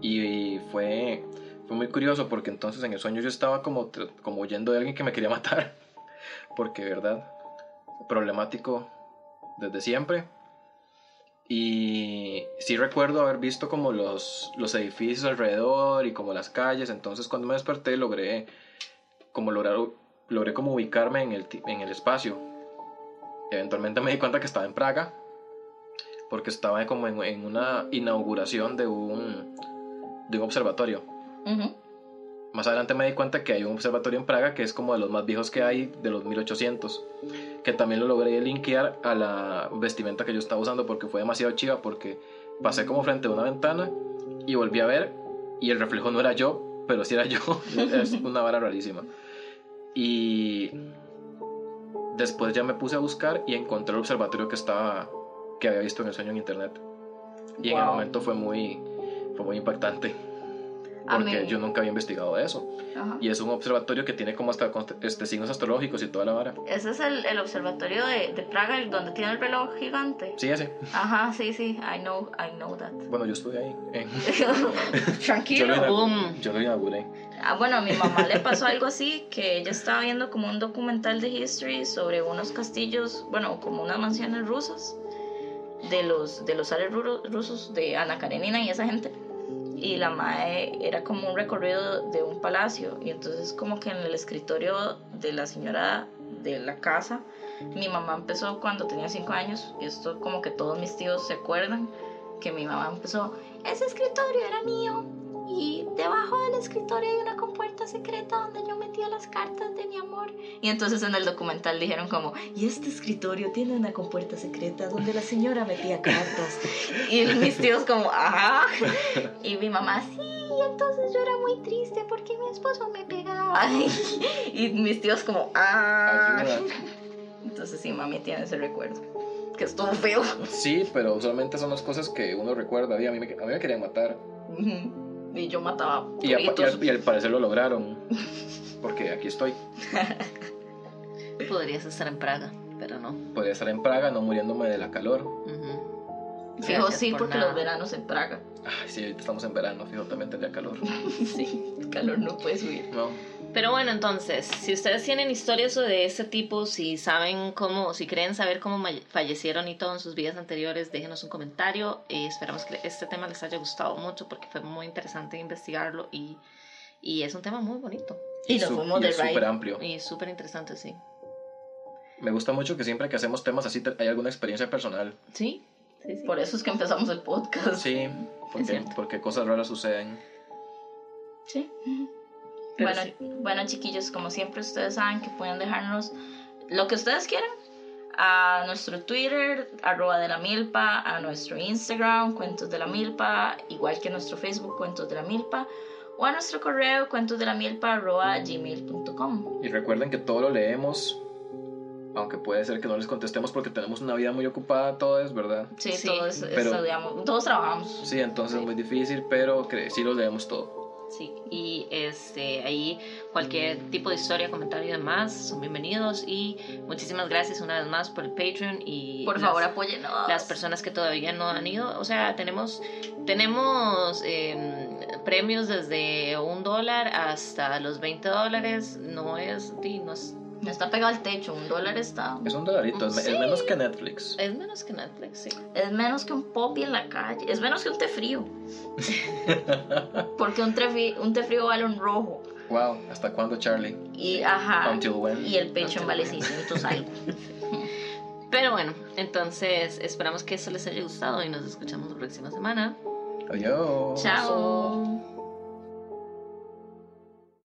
A: Y fue, fue muy curioso porque entonces en el sueño yo estaba como, como huyendo de alguien que me quería matar. Porque, ¿verdad? Problemático desde siempre. Y sí recuerdo haber visto como los, los edificios alrededor y como las calles. Entonces cuando me desperté logré como lograr, logré como ubicarme en el, en el espacio. Eventualmente me di cuenta que estaba en Praga porque estaba como en, en una inauguración de un, de un observatorio.
B: Ujú.
A: Más adelante me di cuenta que hay un observatorio en Praga que es como de los más viejos que hay, de los 1800, que también lo logré linkear a la vestimenta que yo estaba usando porque fue demasiado chiva, porque pasé como frente a una ventana y volví a ver y el reflejo no era yo, pero sí era yo, es una vara rarísima. Y después ya me puse a buscar y encontré el observatorio que estaba, que había visto en el sueño en internet. Y en el
B: Wow.
A: momento fue muy, fue muy impactante porque
B: mí-
A: yo nunca había investigado eso.
B: Ajá.
A: Y es un observatorio que tiene como hasta este, signos astrológicos y toda la vara.
B: Ese es el, el observatorio de, de Praga, el donde tiene el reloj gigante.
A: Sí, ese.
B: Ajá, sí, sí, I know, I know that.
A: Bueno, yo estuve ahí. yo,
B: Tranquilo.
A: lo inauguré,
C: Boom.
A: yo lo inauguré.
B: Ah, bueno, a mi mamá le pasó algo así, que ella estaba viendo como un documental de history sobre unos castillos, bueno, como unas mansiones rusas, de los, de los zares ru- rusos, de Ana Karenina y esa gente. Y la mae era como un recorrido de un palacio, y entonces como que en el escritorio de la señora de la casa, mi mamá empezó cuando tenía 5 años, y esto como que todos mis tíos se acuerdan, que mi mamá empezó, ese escritorio era mío, y debajo del escritorio hay una compuerta secreta donde yo metía las cartas de mi amor. Y entonces en el documental dijeron como, y este escritorio tiene una compuerta secreta donde la señora metía cartas. Y mis tíos como, ajá. Y mi mamá, sí, y entonces yo era muy triste porque mi esposo me pegaba. Y mis tíos como, ah. Entonces sí, mami tiene ese recuerdo. Que estuvo feo.
A: Sí, pero usualmente son las cosas que uno recuerda. Y a mí me, a mí me querían matar.
B: Ujú. Y yo mataba
A: Y, a- y
B: toritos.
A: al, y al parecer lo lograron. Porque aquí estoy.
C: Podrías estar en Praga, pero no.
A: Podría estar en Praga, no muriéndome de la calor.
B: Fijo, sí,
C: por
B: porque
C: nada.
B: los veranos en Praga.
A: Ay, sí, ahorita estamos en verano, fijo, también tendría calor.
B: Sí, el calor no puede subir.
A: No.
C: Pero bueno, entonces, si ustedes tienen historias de este tipo, si saben cómo, si creen saber cómo fallecieron y todo en sus vidas anteriores, déjenos un comentario. Eh, esperamos que este tema les haya gustado mucho porque fue muy interesante investigarlo y, y es un tema muy bonito
B: Y nos
A: su-
B: fuimos
A: y
B: de
A: es súper amplio.
C: y súper interesante, sí.
A: Me gusta mucho que siempre que hacemos temas así hay alguna experiencia personal.
C: Sí, sí, sí.
B: Por eso es que empezamos el podcast.
A: Sí, porque, porque cosas raras suceden.
B: Sí.
C: Pero
B: Bueno,
C: sí.
B: bueno, chiquillos, como siempre ustedes saben que pueden dejarnos lo que ustedes quieran a nuestro Twitter, arroba de la milpa, a nuestro Instagram, cuentos de la milpa, igual que nuestro Facebook, cuentos de la milpa, o a nuestro correo, cuentos de la milpa, arroba gmail.com.
A: Y recuerden que todo lo leemos, aunque puede ser que no les contestemos porque tenemos una vida muy ocupada, todo es verdad.
B: Sí,
C: Sí,
B: todos,
A: pero-
B: estudiamos, todos trabajamos.
A: Sí, entonces es muy difícil, pero sí lo leemos todo.
C: Sí, y este, ahí cualquier tipo de historia, comentario y demás son bienvenidos y muchísimas gracias una vez más por el Patreon y
B: Por
C: las-
B: favor, apóyennos.
C: las personas que todavía no han ido. O sea, tenemos, tenemos em, premios desde un dólar hasta los 20 dólares. No es, no es,
B: No está pegado al techo, un dólar está.
A: Es un dolarito, es, menos que Netflix.
C: es menos que Netflix, sí.
B: Es menos que un popi en la calle. Es menos que un té frío. Porque un té, fri- un té frío vale un rojo.
A: Wow, ¿hasta cuándo, Charlie?
B: Y ajá.
A: Until when?
B: Y el pecho
C: Until
B: vale
C: when.
B: 600 algo.
C: Pero bueno, entonces esperamos que esto les haya gustado y nos escuchamos la próxima semana.
A: Adiós.
B: Chao.